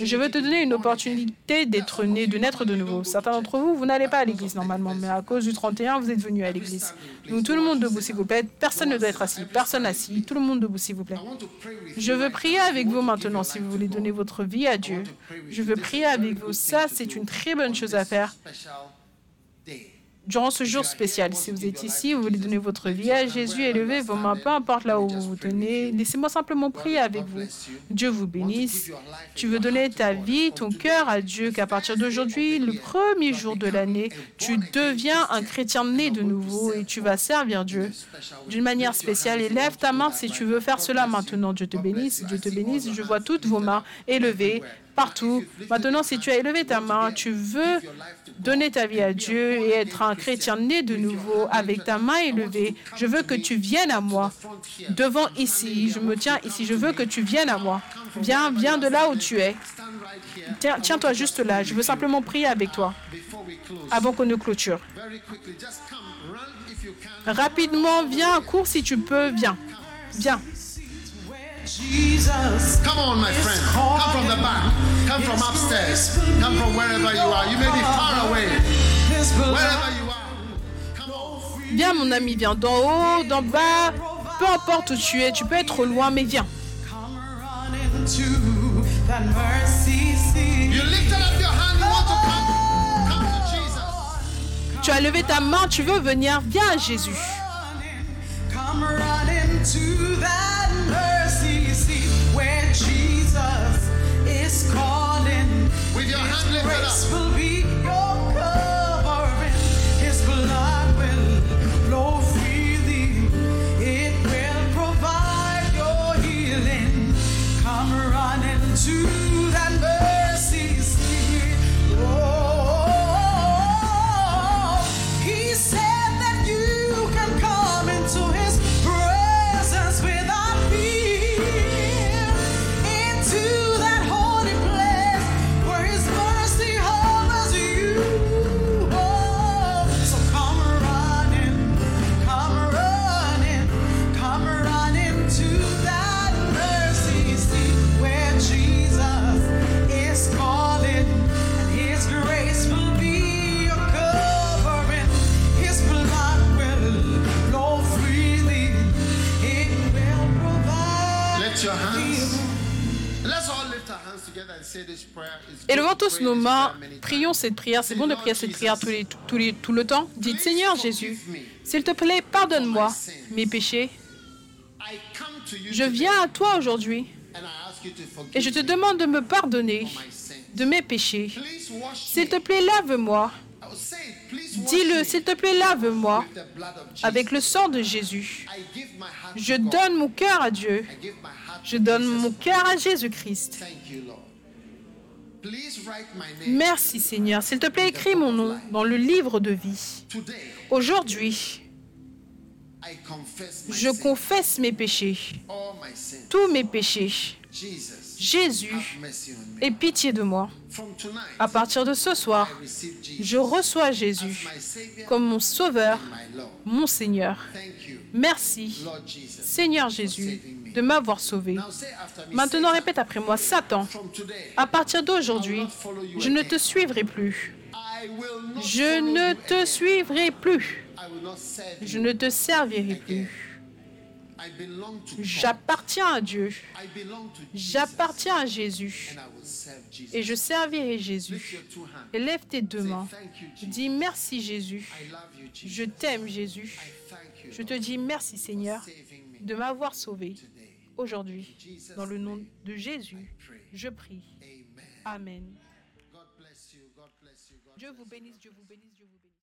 je veux te donner une opportunité d'être né, de naître de nouveau. Certains d'entre vous, vous n'allez pas à l'église normalement, mais à cause du 31, vous êtes venus à l'église. Donc tout le monde debout, s'il vous plaît. Personne ne doit être assis. Personne assis. Tout le monde debout, s'il vous plaît. Je veux prier avec vous maintenant si vous voulez donner votre vie à Dieu. Je veux prier avec vous. Ça, c'est une très bonne chose à faire durant ce jour spécial. Si vous êtes ici, vous voulez donner votre vie à Jésus, élevez vos mains, peu importe là où vous vous tenez. Laissez-moi simplement prier avec vous. Dieu vous bénisse. Tu veux donner ta vie, ton cœur à Dieu, qu'à partir d'aujourd'hui, le premier jour de l'année, tu deviens un chrétien né de nouveau et tu vas servir Dieu d'une manière spéciale. Élève ta main si tu veux faire cela maintenant. Dieu te bénisse, Dieu te bénisse. Je vois toutes vos mains élevées partout. Maintenant, si tu as élevé ta main, tu veux donner ta vie à Dieu et être un chrétien né de nouveau avec ta main élevée, je veux que tu viennes à moi. Devant ici, je me tiens ici, je veux que tu viennes à moi. Viens, viens de là où tu es. Tiens-toi juste là, je veux simplement prier avec toi avant qu'on ne clôture. Rapidement, viens, cours si tu peux, viens. Viens. Jesus. Come on, my friend. Come from the back. Come from upstairs. Come from wherever you are. You may be far away. Wherever you are. Come on. Viens, mon ami, viens d'en haut, d'en bas. Peu importe où tu es, tu peux être loin, mais viens. Tu as levé ta main, tu veux venir, viens à Jésus. Your hand lifted up. Prions cette prière. C'est bon de prier cette prière tous les, tous les, tout le temps. Dites Seigneur Jésus, s'il te plaît, pardonne-moi mes péchés. Je viens à toi aujourd'hui et je te demande de me pardonner de mes péchés. S'il te plaît, lave-moi. Dis-le, s'il te plaît, lave-moi avec le sang de Jésus. Je donne mon cœur à Dieu. Je donne mon cœur à Jésus-Christ. Merci Seigneur. S'il te plaît, écris mon nom dans le livre de vie. Aujourd'hui, je confesse mes péchés, tous mes péchés. Jésus, aie pitié de moi. À partir de ce soir, je reçois Jésus comme mon Sauveur, mon Seigneur. Merci, Seigneur Jésus, de m'avoir sauvé. Maintenant, répète après moi, Satan, à partir d'aujourd'hui, je ne te suivrai plus. Je ne te suivrai plus. Je ne te servirai plus. J'appartiens à Dieu. J'appartiens à Jésus. Et je servirai Jésus. Lève tes deux mains. Dis merci Jésus. Je t'aime Jésus. Je te dis merci Seigneur de m'avoir sauvé aujourd'hui. Dans le nom de Jésus, je prie. Amen. Dieu vous bénisse, Dieu vous bénisse.